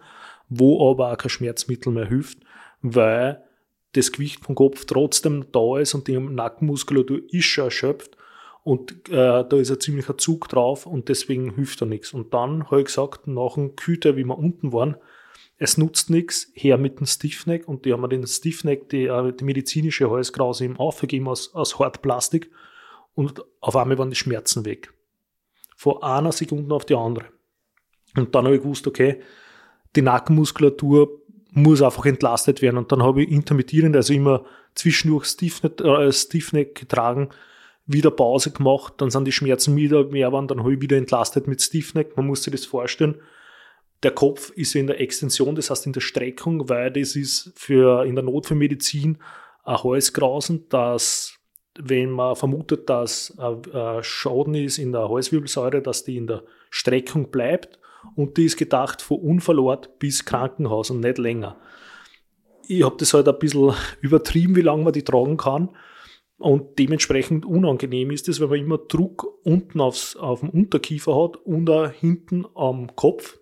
Speaker 4: wo aber auch kein Schmerzmittel mehr hilft, weil das Gewicht vom Kopf trotzdem da ist und die Nackenmuskulatur ist schon erschöpft und äh, da ist ein ziemlicher Zug drauf und deswegen hilft da nichts. Und dann habe ich gesagt, nach dem Küter, wie wir unten waren, es nutzt nichts, her mit dem Stiffneck und die haben mir den Stiffneck, die, äh, die medizinische Halskrause ihm aufgegeben aus, aus Hartplastik und auf einmal waren die Schmerzen weg. Von einer Sekunde auf die andere. Und dann habe ich gewusst, okay, die Nackenmuskulatur muss einfach entlastet werden. Und dann habe ich intermittierend, also immer zwischendurch Stiffneck, äh, Stiffneck getragen, wieder Pause gemacht, dann sind die Schmerzen wieder mehr waren, dann habe ich wieder entlastet mit Stiffneck. Man muss sich das vorstellen. Der Kopf ist in der Extension, das heißt in der Streckung, weil das ist für, in der Notfallmedizin ein Halsgrausen, dass wenn man vermutet, dass ein Schaden ist in der Halswirbelsäure, dass die in der Streckung bleibt und die ist gedacht von Unfallort bis Krankenhaus und nicht länger. Ich habe das halt ein bisschen übertrieben, wie lange man die tragen kann. Und dementsprechend unangenehm ist es, wenn man immer Druck unten aufs, auf dem Unterkiefer hat und auch hinten am Kopf,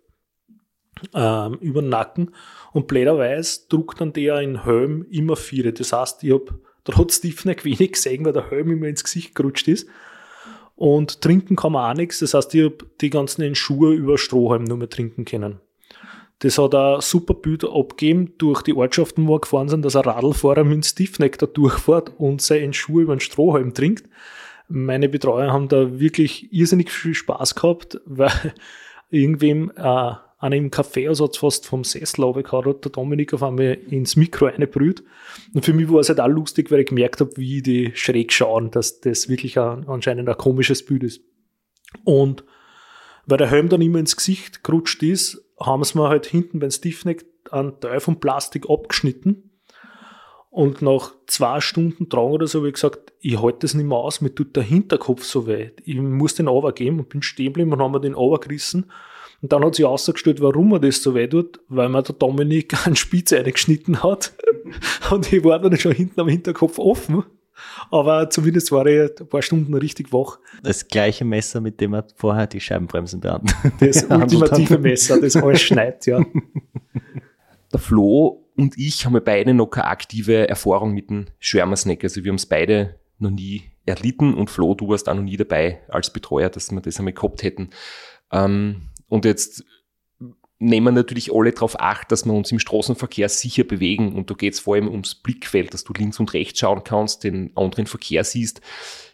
Speaker 4: ähm, über den Nacken. Und blöderweise druckt dann der in Helm immer vier. Das heißt, ich habe trotz Stiffneck wenig gesehen, weil der Helm immer ins Gesicht gerutscht ist. Und trinken kann man auch nichts. Das heißt, ich habe die ganzen Schuhe über Strohhalm nur mehr trinken können. Das hat ein super Bild abgegeben durch die Ortschaften, wo wir gefahren sind, dass ein Radlfahrer mit dem Stiffneck da durchfährt und seine Schuhe über den Strohhalm trinkt. Meine Betreuer haben da wirklich irrsinnig viel Spaß gehabt, weil irgendwem äh, einer im Kaffeeersatz fast vom Sessel runtergehauen hat, der Dominik auf einmal ins Mikro reinbrüht. Und für mich war es halt auch lustig, weil ich gemerkt habe, wie die schräg schauen, dass das wirklich ein, anscheinend ein komisches Bild ist. Und weil der Helm dann immer ins Gesicht gerutscht ist, haben sie mir halt hinten beim Stiffneck einen Teil vom Plastik abgeschnitten. Und nach zwei Stunden tragen oder so habe ich gesagt, ich halte das nicht mehr aus, mir tut der Hinterkopf so weh. Ich muss den geben und bin stehen geblieben und haben wir den gerissen und dann hat sich ausgestellt, warum er das so weh tut, weil mir der Dominik einen Spitze eingeschnitten hat. Und ich war dann schon hinten am Hinterkopf offen. Aber zumindest war ich ein paar Stunden richtig wach.
Speaker 3: Das gleiche Messer, mit dem er vorher die Scheibenbremsen behandelt.
Speaker 4: Das ultimative Messer, das alles schneidet, ja.
Speaker 2: Der Flo und ich haben ja beide noch keine aktive Erfahrung mit dem Schwärmersneck. Also wir haben es beide noch nie erlitten und Flo, du warst auch noch nie dabei als Betreuer, dass wir das einmal gehabt hätten. Ähm, und jetzt nehmen natürlich alle darauf acht, dass wir uns im Straßenverkehr sicher bewegen. Und da geht es vor allem ums Blickfeld, dass du links und rechts schauen kannst, den anderen Verkehr siehst.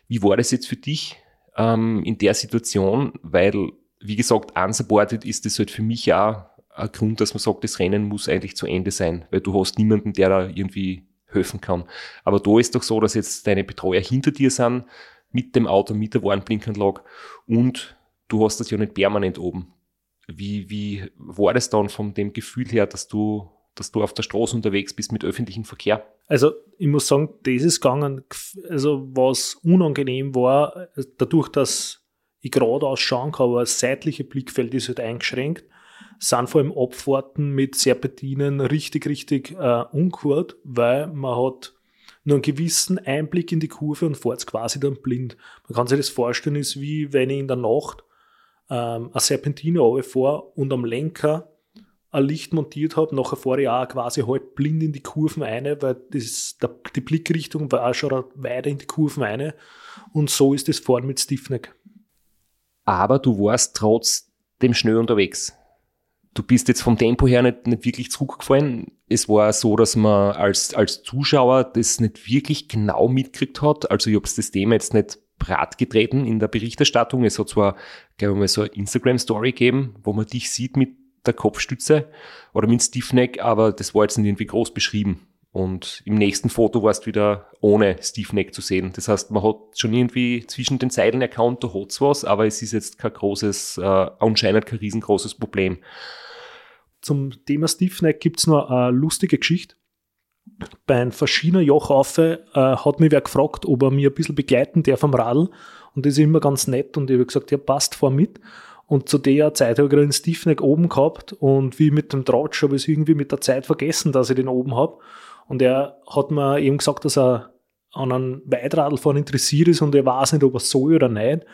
Speaker 2: Wie war das jetzt für dich ähm, in der Situation? Weil, wie gesagt, unsupported ist das halt für mich auch ein Grund, dass man sagt, das Rennen muss eigentlich zu Ende sein, weil du hast niemanden, der da irgendwie helfen kann. Aber da ist doch so, dass jetzt deine Betreuer hinter dir sind, mit dem Auto, mit der Warnblinkanlage und du hast das ja nicht permanent oben Wie, wie war das dann von dem Gefühl her, dass du, dass du auf der Straße unterwegs bist mit öffentlichem Verkehr?
Speaker 4: Also ich muss sagen, das ist gegangen, also was unangenehm war, dadurch, dass ich gerade ausschauen kann, aber das seitliche Blickfeld ist halt eingeschränkt, sind vor allem Abfahrten mit Serpentinen richtig, richtig äh, ungut, weil man hat nur einen gewissen Einblick in die Kurve und fährt quasi dann blind. Man kann sich das vorstellen, ist wie wenn ich in der Nacht ähm, eine Serpentine fahre und am Lenker ein Licht montiert habe, nachher fahre ich auch quasi halt blind in die Kurven eine, weil das, der, die Blickrichtung war auch schon weiter in die Kurven eine und so ist das Fahren mit Stiffneck.
Speaker 2: Aber du warst trotzdem schnell unterwegs du bist jetzt vom Tempo her nicht, nicht wirklich zurückgefallen. Es war so, dass man als, als Zuschauer das nicht wirklich genau mitgekriegt hat. Also ich habe das Thema jetzt nicht brat getreten in der Berichterstattung. Es hat zwar, glaube ich mal, so eine Instagram-Story gegeben, wo man dich sieht mit der Kopfstütze oder mit Stiffneck, aber das war jetzt nicht irgendwie groß beschrieben. Und im nächsten Foto warst du wieder ohne Stiffneck zu sehen. Das heißt, man hat schon irgendwie zwischen den Zeilen erkannt, da hat's was, aber es ist jetzt kein großes, äh, anscheinend kein riesengroßes Problem.
Speaker 4: Zum Thema Stiffneck gibt es noch eine lustige Geschichte. Beim verschiedenen Jochaufe äh, hat mich wer gefragt, ob er mir ein bisschen begleiten darf am Radl. Und das ist immer ganz nett. Und ich habe gesagt, ja, passt, fahr mit. Und zu der Zeit habe ich gerade einen Stiffneck oben gehabt. Und wie mit dem Tratsch habe ich es irgendwie mit der Zeit vergessen, dass ich den oben habe. Und er hat mir eben gesagt, dass er an einem Weitradlfahren interessiert ist und er weiß nicht, ob er soll oder nicht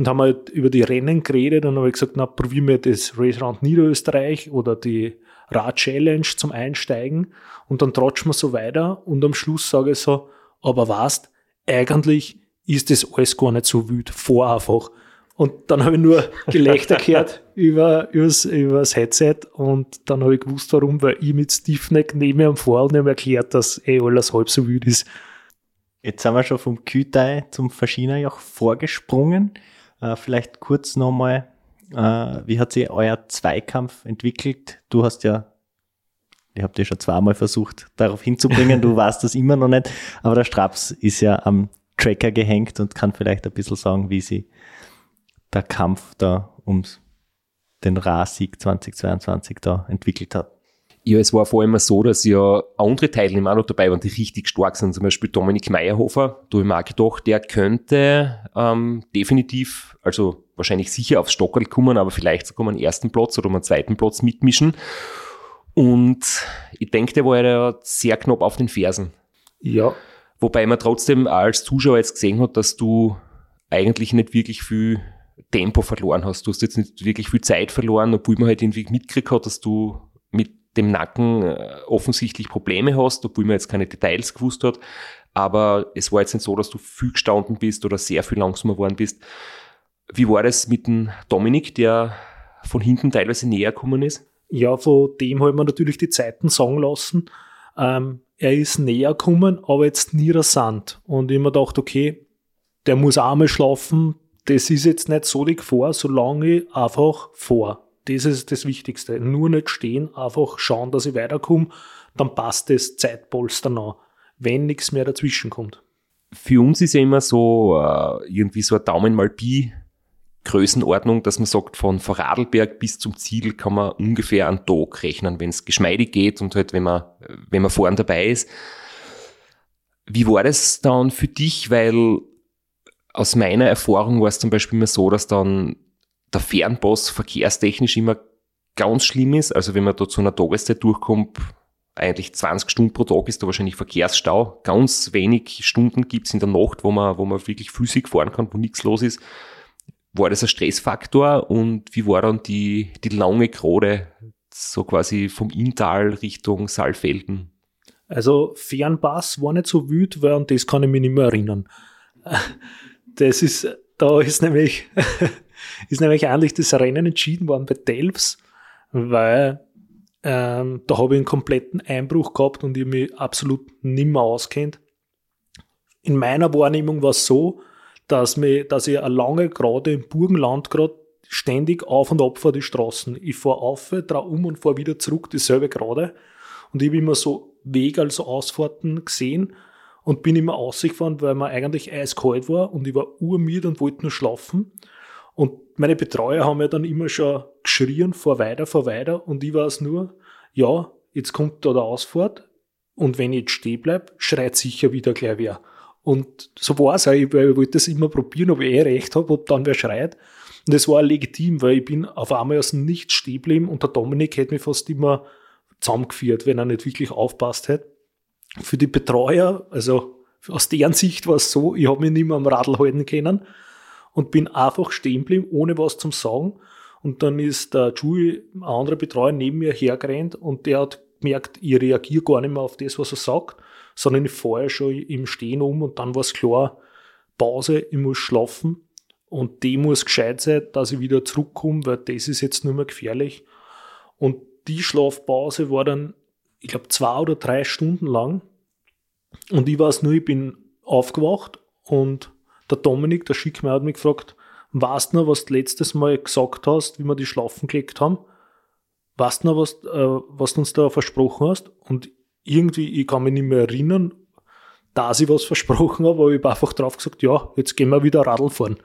Speaker 4: und haben halt über die Rennen geredet und habe gesagt, na, probieren wir das Race Round Niederösterreich oder die Rad Challenge zum Einsteigen und dann trotschen wir so weiter und am Schluss sage ich so, aber weißt, eigentlich ist das alles gar nicht so wütend, vor einfach. Und dann habe ich nur Gelächter gehört über, übers, übers Headset und dann habe ich gewusst, warum, weil ich mit Stiffneck neben mir am Fahren und habe erklärt, dass eh alles halb so wütend ist.
Speaker 3: Jetzt sind wir schon vom Kütai zum Faschinerjoch vorgesprungen. Äh, vielleicht kurz nochmal, wie hat sich euer Zweikampf entwickelt? Du hast ja, ich habe dir schon zweimal versucht, darauf hinzubringen, du weißt das immer noch nicht, aber der Straps ist ja am Tracker gehängt und kann vielleicht ein bisschen sagen, wie sie der Kampf da ums den Ra-Sieg 2022 da entwickelt hat.
Speaker 2: Ja, es war vor allem so, dass ja andere Teilnehmer auch noch dabei waren, die richtig stark sind. Zum Beispiel Dominik Meyerhofer. Da habe ich mir auch gedacht, der könnte ähm, definitiv, also wahrscheinlich sicher aufs Stockerl kommen, aber vielleicht sogar um einen ersten Platz oder um einen zweiten Platz mitmischen. Und ich denke, der war ja sehr knapp auf den Fersen.
Speaker 4: Ja.
Speaker 2: Wobei man trotzdem als Zuschauer jetzt gesehen hat, dass du eigentlich nicht wirklich viel Tempo verloren hast. Du hast jetzt nicht wirklich viel Zeit verloren, obwohl man halt irgendwie mitgekriegt hat, dass du mit dem Nacken äh, offensichtlich Probleme hast, obwohl man jetzt keine Details gewusst hat. Aber es war jetzt nicht so, dass du viel gestanden bist oder sehr viel langsamer geworden bist. Wie war das mit dem Dominik, der von hinten teilweise näher gekommen ist?
Speaker 4: Ja, von dem hat man natürlich die Zeiten sagen lassen. Ähm, er ist näher gekommen, aber jetzt nie rasant. Und ich mir gedacht, okay, der muss einmal schlafen. Das ist jetzt nicht so die Gefahr, solange ich einfach vor das ist das Wichtigste. Nur nicht stehen, einfach schauen, dass ich weiterkomme, dann passt das Zeitpolster noch, wenn nichts mehr dazwischen kommt.
Speaker 2: Für uns ist ja immer so äh, irgendwie so ein Daumen mal Pi Größenordnung, dass man sagt, von Vorarlberg bis zum Ziel kann man ungefähr einen Tag rechnen, wenn es geschmeidig geht und halt, wenn man, wenn man vorn dabei ist. Wie war das dann für dich? Weil aus meiner Erfahrung war es zum Beispiel immer so, dass dann der Fernpass verkehrstechnisch immer ganz schlimm ist. Also wenn man da zu einer Tageszeit durchkommt, eigentlich 20 Stunden pro Tag ist da wahrscheinlich Verkehrsstau. Ganz wenig Stunden gibt's in der Nacht, wo man, wo man wirklich physik fahren kann, wo nichts los ist. War das ein Stressfaktor und wie war dann die, die lange Gerade so quasi vom Inntal Richtung Saalfelden?
Speaker 4: Also Fernpass war nicht so wütend, weil an das kann ich mich nicht mehr erinnern. Das ist, da ist nämlich ist nämlich eigentlich das Rennen entschieden worden bei Delfs, weil ähm, da habe ich einen kompletten Einbruch gehabt und ich mich absolut nimmer auskennt. In meiner Wahrnehmung war es so, dass, mich, dass ich eine lange Gerade im Burgenland gerade ständig auf und ab vor die Straßen. Ich fahre auf, drehe um und fahre wieder zurück, dieselbe Gerade. Und ich habe immer so Weg, also Ausfahrten gesehen und bin immer ausgefahren, weil mir eigentlich eiskalt war und ich war urmüde und wollte nur schlafen. Und meine Betreuer haben ja dann immer schon geschrien, vor weiter, vor weiter. Und ich weiß nur, ja, jetzt kommt da der Ausfahrt. Und wenn ich jetzt stehen bleib, schreit sicher wieder gleich wer. Und so war es auch, weil ich wollte das immer probieren, ob ich eh recht habe, ob dann wer schreit. Und das war legitim, weil ich bin auf einmal aus dem Nichts stehen geblieben und der Dominik hätte mich fast immer zusammengeführt, wenn er nicht wirklich aufpasst hätte. Für die Betreuer, also aus deren Sicht war es so, ich habe mich nicht mehr am Radl halten können und bin einfach stehen geblieben, ohne was zum Sagen. Und dann ist der Julie, ein anderer Betreuer, neben mir hergerannt und der hat gemerkt, ich reagiere gar nicht mehr auf das, was er sagt, sondern ich fahre schon im Stehen um und dann war es klar, Pause, ich muss schlafen und die muss gescheit sein, dass ich wieder zurückkomme, weil das ist jetzt nur mehr gefährlich. Und die Schlafpause war dann, ich glaube, zwei oder drei Stunden lang. Und ich weiß nur, ich bin aufgewacht und der Dominik, der Schickmeier, hat mich gefragt, weißt du noch, was du letztes Mal gesagt hast, wie wir die schlafen gelegt haben? Weißt du noch, was, äh, was du uns da versprochen hast? Und irgendwie, ich kann mich nicht mehr erinnern, dass ich was versprochen habe, aber ich habe einfach drauf gesagt, ja, jetzt gehen wir wieder Radl fahren.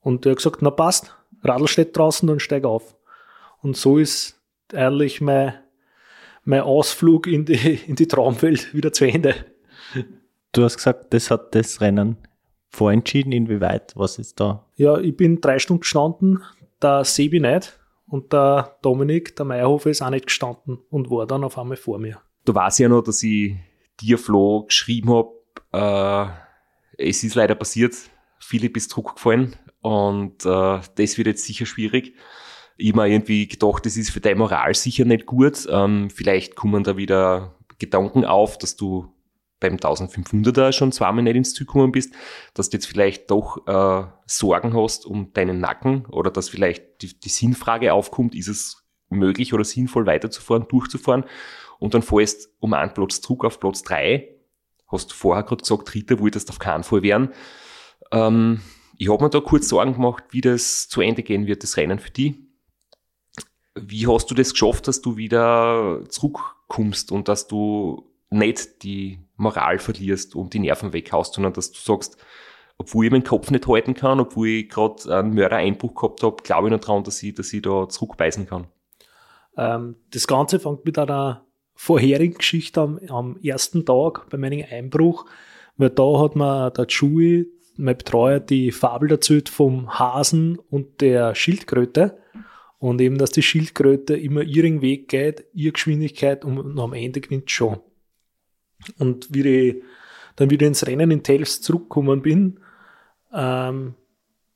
Speaker 4: Und er hat gesagt, na passt, Radl steht draußen, dann steig auf. Und so ist eigentlich mein, mein Ausflug in die, in die Traumwelt wieder zu Ende.
Speaker 3: Du hast gesagt, das hat das Rennen vorentschieden, inwieweit, was ist da?
Speaker 4: Ja, ich bin drei Stunden gestanden, der Sebi nicht und der Dominik, der Meyerhofer, ist auch nicht gestanden und war dann auf einmal vor mir.
Speaker 2: Du weißt ja noch, dass ich dir, Flo, geschrieben habe, äh, es ist leider passiert, Philipp ist zurückgefallen und äh, das wird jetzt sicher schwierig. Ich habe mir irgendwie gedacht, das ist für deine Moral sicher nicht gut. Ähm, vielleicht kommen da wieder Gedanken auf, dass du beim 1500er schon zweimal nicht ins Ziel gekommen bist, dass du jetzt vielleicht doch äh, Sorgen hast um deinen Nacken oder dass vielleicht die, die Sinnfrage aufkommt, ist es möglich oder sinnvoll weiterzufahren, durchzufahren und dann fährst um einen Platz zurück auf Platz drei. Hast du vorher gerade gesagt, Dritter wolltest auf keinen Fall werden. Ähm, ich habe mir da kurz Sorgen gemacht, wie das zu Ende gehen wird, das Rennen für dich. Wie hast du das geschafft, dass du wieder zurückkommst und dass du nicht die Moral verlierst und die Nerven weghaust, sondern dass du sagst, obwohl ich meinen Kopf nicht halten kann, obwohl ich gerade einen Mördereinbruch gehabt habe, glaube ich noch daran, dass ich, dass ich da zurückbeißen kann.
Speaker 4: Ähm, das Ganze fängt mit einer vorherigen Geschichte am, am ersten Tag bei meinem Einbruch, weil da hat mir der Chewie, mein Betreuer, die Fabel erzählt vom Hasen und der Schildkröte. Und eben, dass die Schildkröte immer ihren Weg geht, ihre Geschwindigkeit und am Ende gewinnt schon. Und wie ich dann wieder ins Rennen in Tels zurückgekommen bin, ähm,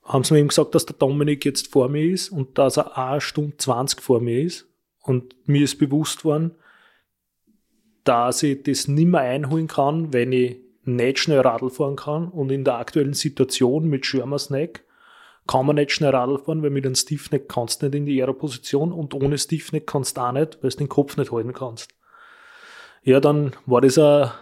Speaker 4: haben sie mir eben gesagt, dass der Dominik jetzt vor mir ist und dass er eine Stunde 20 vor mir ist. Und mir ist bewusst worden, dass ich das nicht mehr einholen kann, wenn ich nicht schnell Radl fahren kann. Und in der aktuellen Situation mit Schirmersneck kann man nicht schnell Radl fahren, weil mit einem Stiffneck kannst du nicht in die Aero-Position und ohne Stiffneck kannst du auch nicht, weil du den Kopf nicht halten kannst. Ja, dann war das ein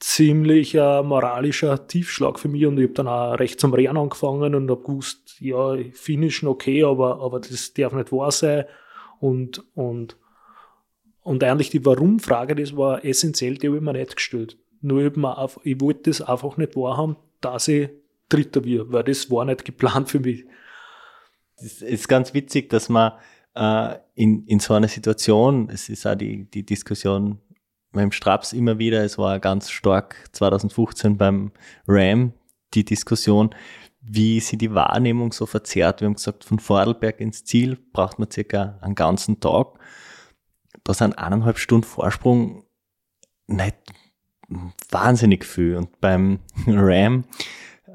Speaker 4: ziemlich ein moralischer Tiefschlag für mich und ich habe dann auch recht zum Rennen angefangen und habe gewusst, ja, finishen okay, aber, aber das darf nicht wahr sein und, und, und eigentlich die Warum-Frage, das war essentiell, die habe ich mir nicht gestellt. Nur ich, ich wollte das einfach nicht wahrhaben, dass ich Dritter wird, weil das war nicht geplant für mich.
Speaker 3: Es ist ganz witzig, dass man äh, in, in so einer Situation, es ist auch die, die Diskussion beim Straps immer wieder, es war ganz stark 2015 beim Ram die Diskussion, wie sie die Wahrnehmung so verzerrt. Wir haben gesagt, von Vorarlberg ins Ziel braucht man circa einen ganzen Tag. Da sind eineinhalb Stunden Vorsprung nicht wahnsinnig viel. Und beim Ram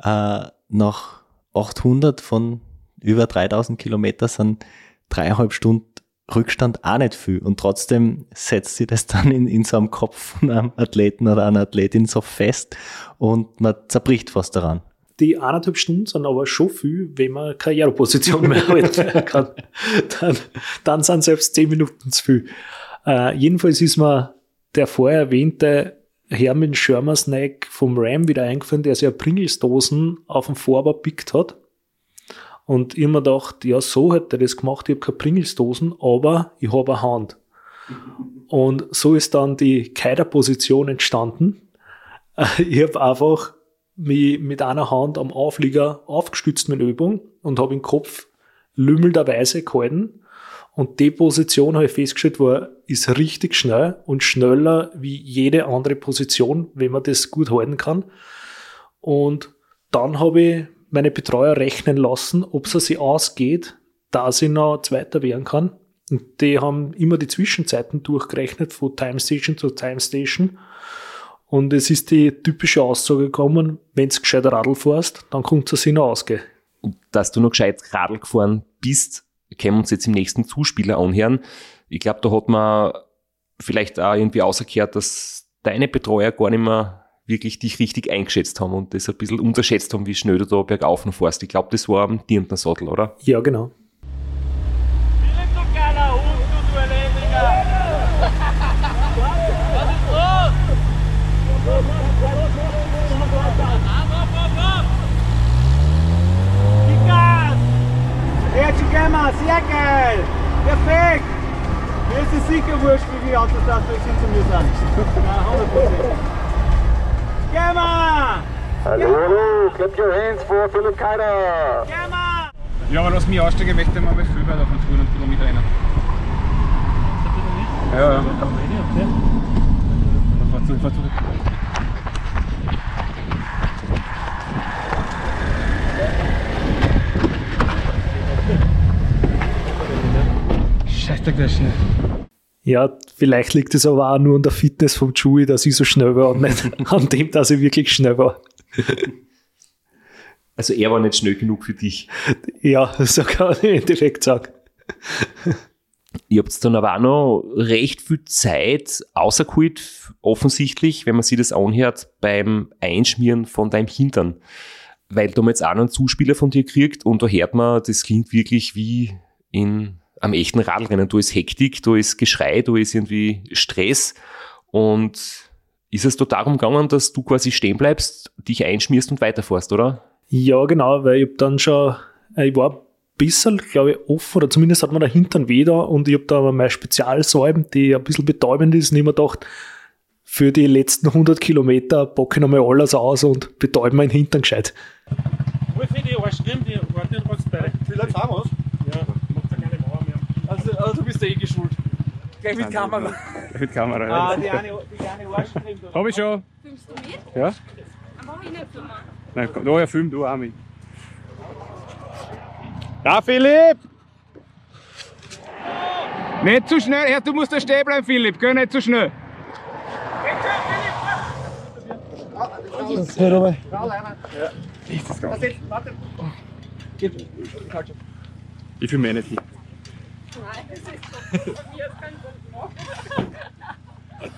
Speaker 3: äh, nach 800 von über 3000 Kilometer sind dreieinhalb Stunden Rückstand auch nicht viel. Und trotzdem setzt sie das dann in, in so einem Kopf von einem Athleten oder einer Athletin so fest und man zerbricht fast daran.
Speaker 4: Die eineinhalb Stunden sind aber schon viel, wenn man Karriereposition mehr halten kann. Dann, dann sind selbst zehn Minuten zu viel. Äh, jedenfalls ist mir der vorher erwähnte Hermann Schirmersneck vom Ram wieder eingefallen, der sich ja Pringles-Dosen auf dem Vorbau pickt hat. Und ich mir gedacht, ja, so hat er das gemacht, ich habe keine Pringles-Dosen, aber ich habe eine Hand. Und so ist dann die Keider-Position entstanden. Ich habe einfach mich mit einer Hand am Auflieger aufgestützt mit Übung und habe den Kopf lümmelnderweise gehalten. Und die Position, habe ich festgestellt, war, ist richtig schnell und schneller wie jede andere Position, wenn man das gut halten kann. Und dann habe ich meine Betreuer rechnen lassen, ob es sich ausgeht, dass ich noch Zweiter werden kann. Und die haben immer die Zwischenzeiten durchgerechnet, von Time Station zu Time Station. Und es ist die typische Aussage gekommen, wenn du gescheit Radl fährst, dann kommt es sich noch ausgehen.
Speaker 2: Und dass du noch gescheit Radl gefahren bist, können wir uns jetzt im nächsten Zuspieler anhören. Ich glaube, da hat man vielleicht auch irgendwie ausgekehrt, dass deine Betreuer gar nicht mehr wirklich dich richtig eingeschätzt haben und das ein bisschen unterschätzt haben, wie schnell du da bergauf noch fährst. Ich glaube, das war am Dirndner Sattel, oder?
Speaker 4: Ja, genau.
Speaker 1: Sehr geil! Perfekt! Mir ist es sicher wurscht, wie viele Autos das sind zu mir sind. Ja, 100%. Wir!
Speaker 5: Hallo, clap your hands for Philipp Keider.
Speaker 1: Wir!
Speaker 9: Ja, aber lass mich aussteigen, möchte ich mal viel weiter davon tun und ein bisschen mitrennen. Ja, ja. Fahr zurück, fahr zurück. Scheiße, der ist schnell.
Speaker 4: Ja, vielleicht liegt es aber auch nur an der Fitness vom Chewie, dass ich so schnell war und nicht an dem, dass ich wirklich schnell war.
Speaker 2: Also er war nicht schnell genug für dich.
Speaker 4: Ja, so kann ich direkt sagen.
Speaker 2: Ihr habt dann aber auch noch recht viel Zeit außergeholt, offensichtlich, wenn man sich das anhört, beim Einschmieren von deinem Hintern. Weil da haben wir jetzt auch einen Zuspieler von dir kriegt und da hört man, das klingt wirklich wie in am echten Radlrennen. Da ist Hektik, da ist Geschrei, da ist irgendwie Stress. Und ist es da darum gegangen, dass du quasi stehen bleibst, dich einschmierst und weiterfährst, oder?
Speaker 4: Ja, genau, weil ich hab dann schon, äh, ich war ein bisschen, glaube ich, offen, oder zumindest hat man da Hintern weh da und ich hab da aber meine Spezialsäuben, die ein bisschen betäubend ist, und ich hab mir gedacht, für die letzten 100 Kilometer packe ich nochmal alles aus und betäube meinen Hintern gescheit.
Speaker 6: Wo finde ich Arschcreme, die warten trotzdem bei.
Speaker 1: Vielleicht sagen wir's.
Speaker 6: Ja, macht ja keine Mauer mehr.
Speaker 1: Du bist ja eh geschult. Gleich mit Kamera.
Speaker 9: Mit Kamera,
Speaker 1: Ah,
Speaker 9: ja.
Speaker 1: die eine, die Arschcreme. da.
Speaker 9: Hab ich schon.
Speaker 10: Filmst du mit?
Speaker 9: Ja?
Speaker 10: Aber ich nicht filmen.
Speaker 9: Nein, komm, da ja, film du auch mit. Ja, Philipp! Nicht zu schnell, ja, du musst da stehen bleiben, Philipp, geh nicht zu schnell. Ich filme eh nicht hin.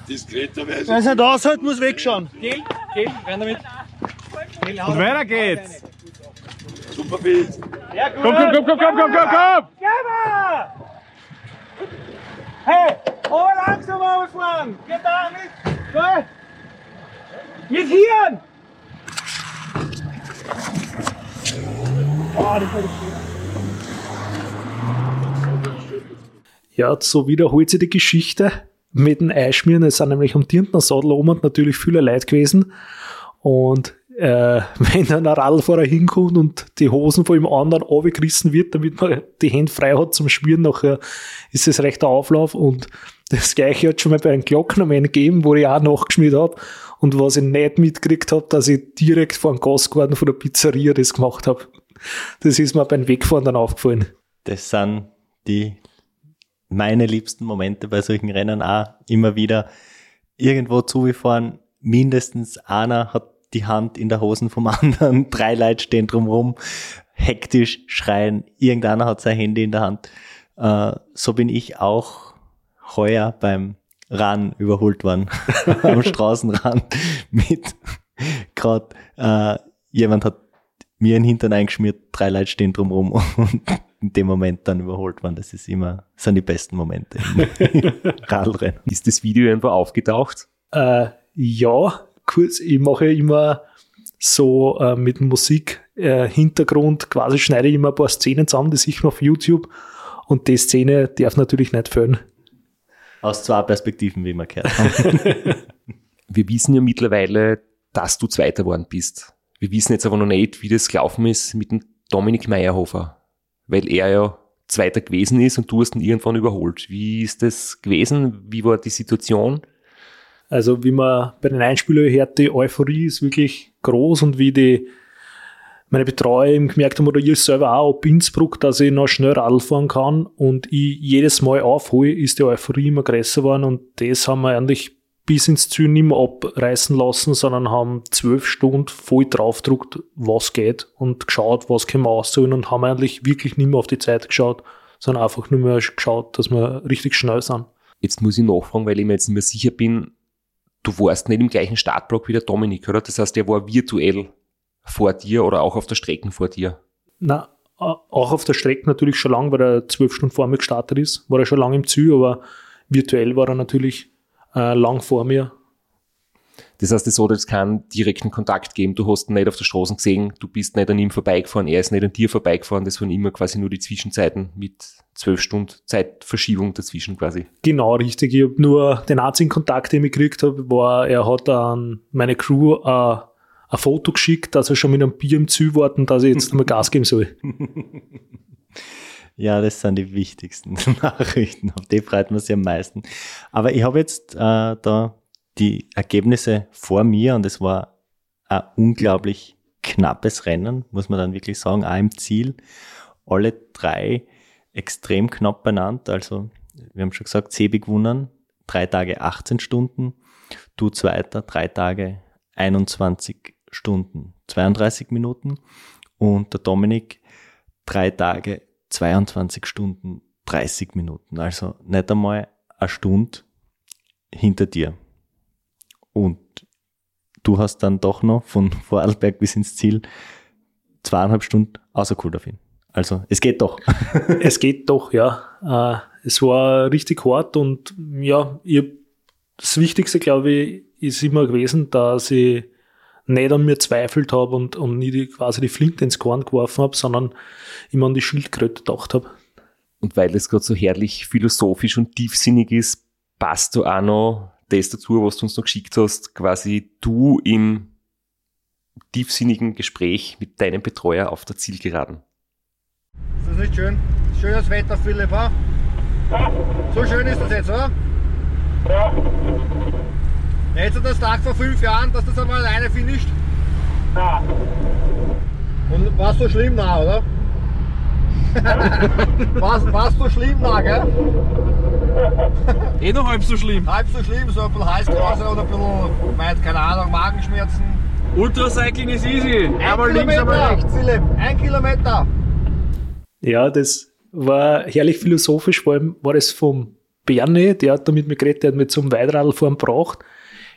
Speaker 1: Wer es nicht aushält, muss wegschauen. Gel, Gel, rein damit.
Speaker 9: Und weiter geht's!
Speaker 1: Ja, gut.
Speaker 9: Komm, komm, komm, komm, komm, komm, komm, komm!
Speaker 1: Wir! Hey, aber langsam ausfahren! Geht da nicht! Gell? Mit Hirn!
Speaker 4: Ja, so wiederholt sich die Geschichte mit dem Einschmieren. Es sind nämlich am Dirndner Sadel oben natürlich viele Leute gewesen. Und äh, wenn ein Radlfahrer hinkommt und die Hosen von dem anderen runtergerissen wird, damit man die Hände frei hat zum Schmieren, nachher ist es recht ein Auflauf. Und das gleiche hat schon mal bei einem Glockenmann gegeben, wo ich auch nachgeschmiert habe. Und was ich nicht mitgekriegt habe, dass ich direkt vor dem Gasgarten von der Pizzeria das gemacht habe. Das ist mir beim Wegfahren dann aufgefallen.
Speaker 3: Das sind die meine liebsten Momente bei solchen Rennen auch immer wieder irgendwo zugefahren. Mindestens einer hat die Hand in der Hosen vom anderen, drei Leute stehen drumherum, hektisch schreien, irgendeiner hat sein Handy in der Hand. Äh, so bin ich auch heuer beim Ran überholt worden, am Straßenrand mit gerade äh, jemand hat mir einen Hintern eingeschmiert, drei Leute stehen drumherum und in dem Moment dann überholt worden. Das ist immer, das sind die besten Momente im Radrennen.
Speaker 2: Ist das Video irgendwo aufgetaucht?
Speaker 4: Äh, ja, kurz, ich mache immer so äh, mit Musik äh, Hintergrund, quasi schneide ich immer ein paar Szenen zusammen, die ich auf YouTube und die Szene darf natürlich nicht fehlen.
Speaker 3: Aus zwei Perspektiven, wie gehört haben.
Speaker 2: Wir wissen ja mittlerweile, dass du Zweiter geworden bist. Wir wissen jetzt aber noch nicht, wie das gelaufen ist mit dem Dominik Meyerhofer, weil er ja Zweiter gewesen ist und du hast ihn irgendwann überholt. Wie ist das gewesen? Wie war die Situation?
Speaker 4: Also wie man bei den Einspielern hört, die Euphorie ist wirklich groß und wie die meine Betreuer gemerkt haben, oder ich selber auch ab Innsbruck, dass ich noch schnell Radl fahren kann und ich jedes Mal aufhole, ist die Euphorie immer größer geworden und das haben wir eigentlich bis ins Ziel nicht mehr abreißen lassen, sondern haben zwölf Stunden voll draufgedruckt, was geht und geschaut, was können wir ausholen und haben eigentlich wirklich nicht mehr auf die Zeit geschaut, sondern einfach nur mehr geschaut, dass wir richtig schnell sind.
Speaker 2: Jetzt muss ich nachfragen, weil ich mir jetzt nicht mehr sicher bin, du warst nicht im gleichen Startblock wie der Dominik, oder? Das heißt, der war virtuell vor dir oder auch auf der Strecke vor dir?
Speaker 4: Na, auch auf der Strecke natürlich schon lang, weil er zwölf Stunden vor mir gestartet ist, war er schon lang im Ziel, aber virtuell war er natürlich äh, lang vor mir.
Speaker 2: Das heißt, es hat jetzt keinen direkten Kontakt geben. Du hast ihn nicht auf der Straße gesehen, du bist nicht an ihm vorbeigefahren, er ist nicht an dir vorbeigefahren. Das waren immer quasi nur die Zwischenzeiten mit zwölf Stunden Zeitverschiebung dazwischen quasi.
Speaker 4: Genau, richtig. Ich habe nur den einzigen Kontakt, den ich gekriegt habe, war, er hat an meine Crew äh, ein Foto geschickt, dass er schon mit einem Bier im Ziel warten, dass ich jetzt einmal Gas geben soll.
Speaker 3: Ja, das sind die wichtigsten Nachrichten. Auf die freut man sich am meisten. Aber ich habe jetzt äh, da die Ergebnisse vor mir und es war ein unglaublich knappes Rennen, muss man dann wirklich sagen, auch im Ziel. Alle drei extrem knapp benannt. Also, wir haben schon gesagt, Sebi gewonnen, drei Tage 18 Stunden, du Zweiter, drei Tage 21 Stunden 32 Minuten und der Dominik drei Tage 22 Stunden 30 Minuten. Also nicht einmal eine Stunde hinter dir. Und du hast dann doch noch von Vorarlberg bis ins Ziel zweieinhalb Stunden außerkult auf ihn. Also es geht doch.
Speaker 4: es geht doch, ja. Äh, es war richtig hart und ja, ich, das Wichtigste, glaube ich, ist immer gewesen, dass ich nicht an mir zweifelt habe und, und nie die, quasi die Flinte ins Korn geworfen habe, sondern immer an die Schildkröte gedacht habe.
Speaker 2: Und weil das gerade so herrlich philosophisch und tiefsinnig ist, passt du auch noch das dazu, was du uns noch geschickt hast, quasi du im tiefsinnigen Gespräch mit deinem Betreuer auf der Zielgeraden.
Speaker 11: Ist das nicht schön? Schönes Wetter, Philipp, ha? So schön ist das jetzt, oder? Ja. Jetzt das Tag vor fünf Jahren, dass das einmal alleine finisht? Ja. Und warst du schlimm nah, oder? warst, warst du schlimm nah, gell?
Speaker 1: eh noch halb so schlimm.
Speaker 11: Halb so schlimm, so ein bisschen Heißkrause oder ein bisschen, meint, keine Ahnung, Magenschmerzen.
Speaker 1: Ultracycling ist easy.
Speaker 11: Ein einmal links, einmal rechts. Philipp, ein Kilometer.
Speaker 4: Ja, das war herrlich philosophisch, vor allem war das vom Bernie, der hat da mit mir geredet, der hat mich zum Weitradlfahren gebracht,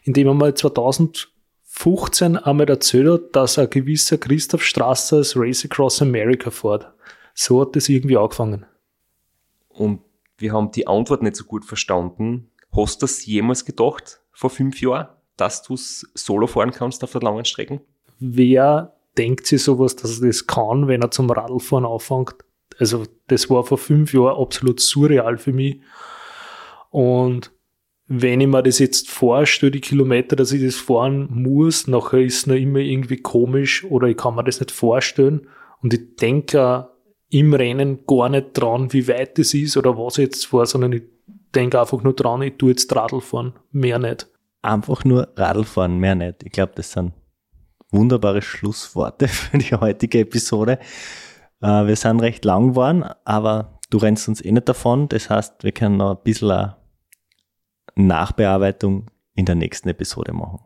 Speaker 4: indem er mal 2015 einmal erzählt hat, dass ein gewisser Christoph Strasser das Race Across America fährt. So hat das irgendwie angefangen.
Speaker 2: Und wir haben die Antwort nicht so gut verstanden. Hast du das jemals gedacht, vor fünf Jahren, dass du es solo fahren kannst auf der langen Strecke?
Speaker 4: Wer denkt sich sowas, dass er das kann, wenn er zum Radlfahren anfängt? Also, das war vor fünf Jahren absolut surreal für mich. Und wenn ich mir das jetzt vorstelle, die Kilometer, dass ich das fahren muss, nachher ist es noch immer irgendwie komisch oder ich kann mir das nicht vorstellen. Und ich denke im Rennen gar nicht dran, wie weit es ist oder was ich jetzt fahre, sondern ich denke einfach nur dran, ich tue jetzt Radl fahren, mehr nicht.
Speaker 3: Einfach nur Radl fahren, mehr nicht. Ich glaube, das sind wunderbare Schlussworte für die heutige Episode. Äh, wir sind recht lang geworden, aber du rennst uns eh nicht davon. Das heißt, wir können noch ein bisschen Nachbearbeitung in der nächsten Episode machen.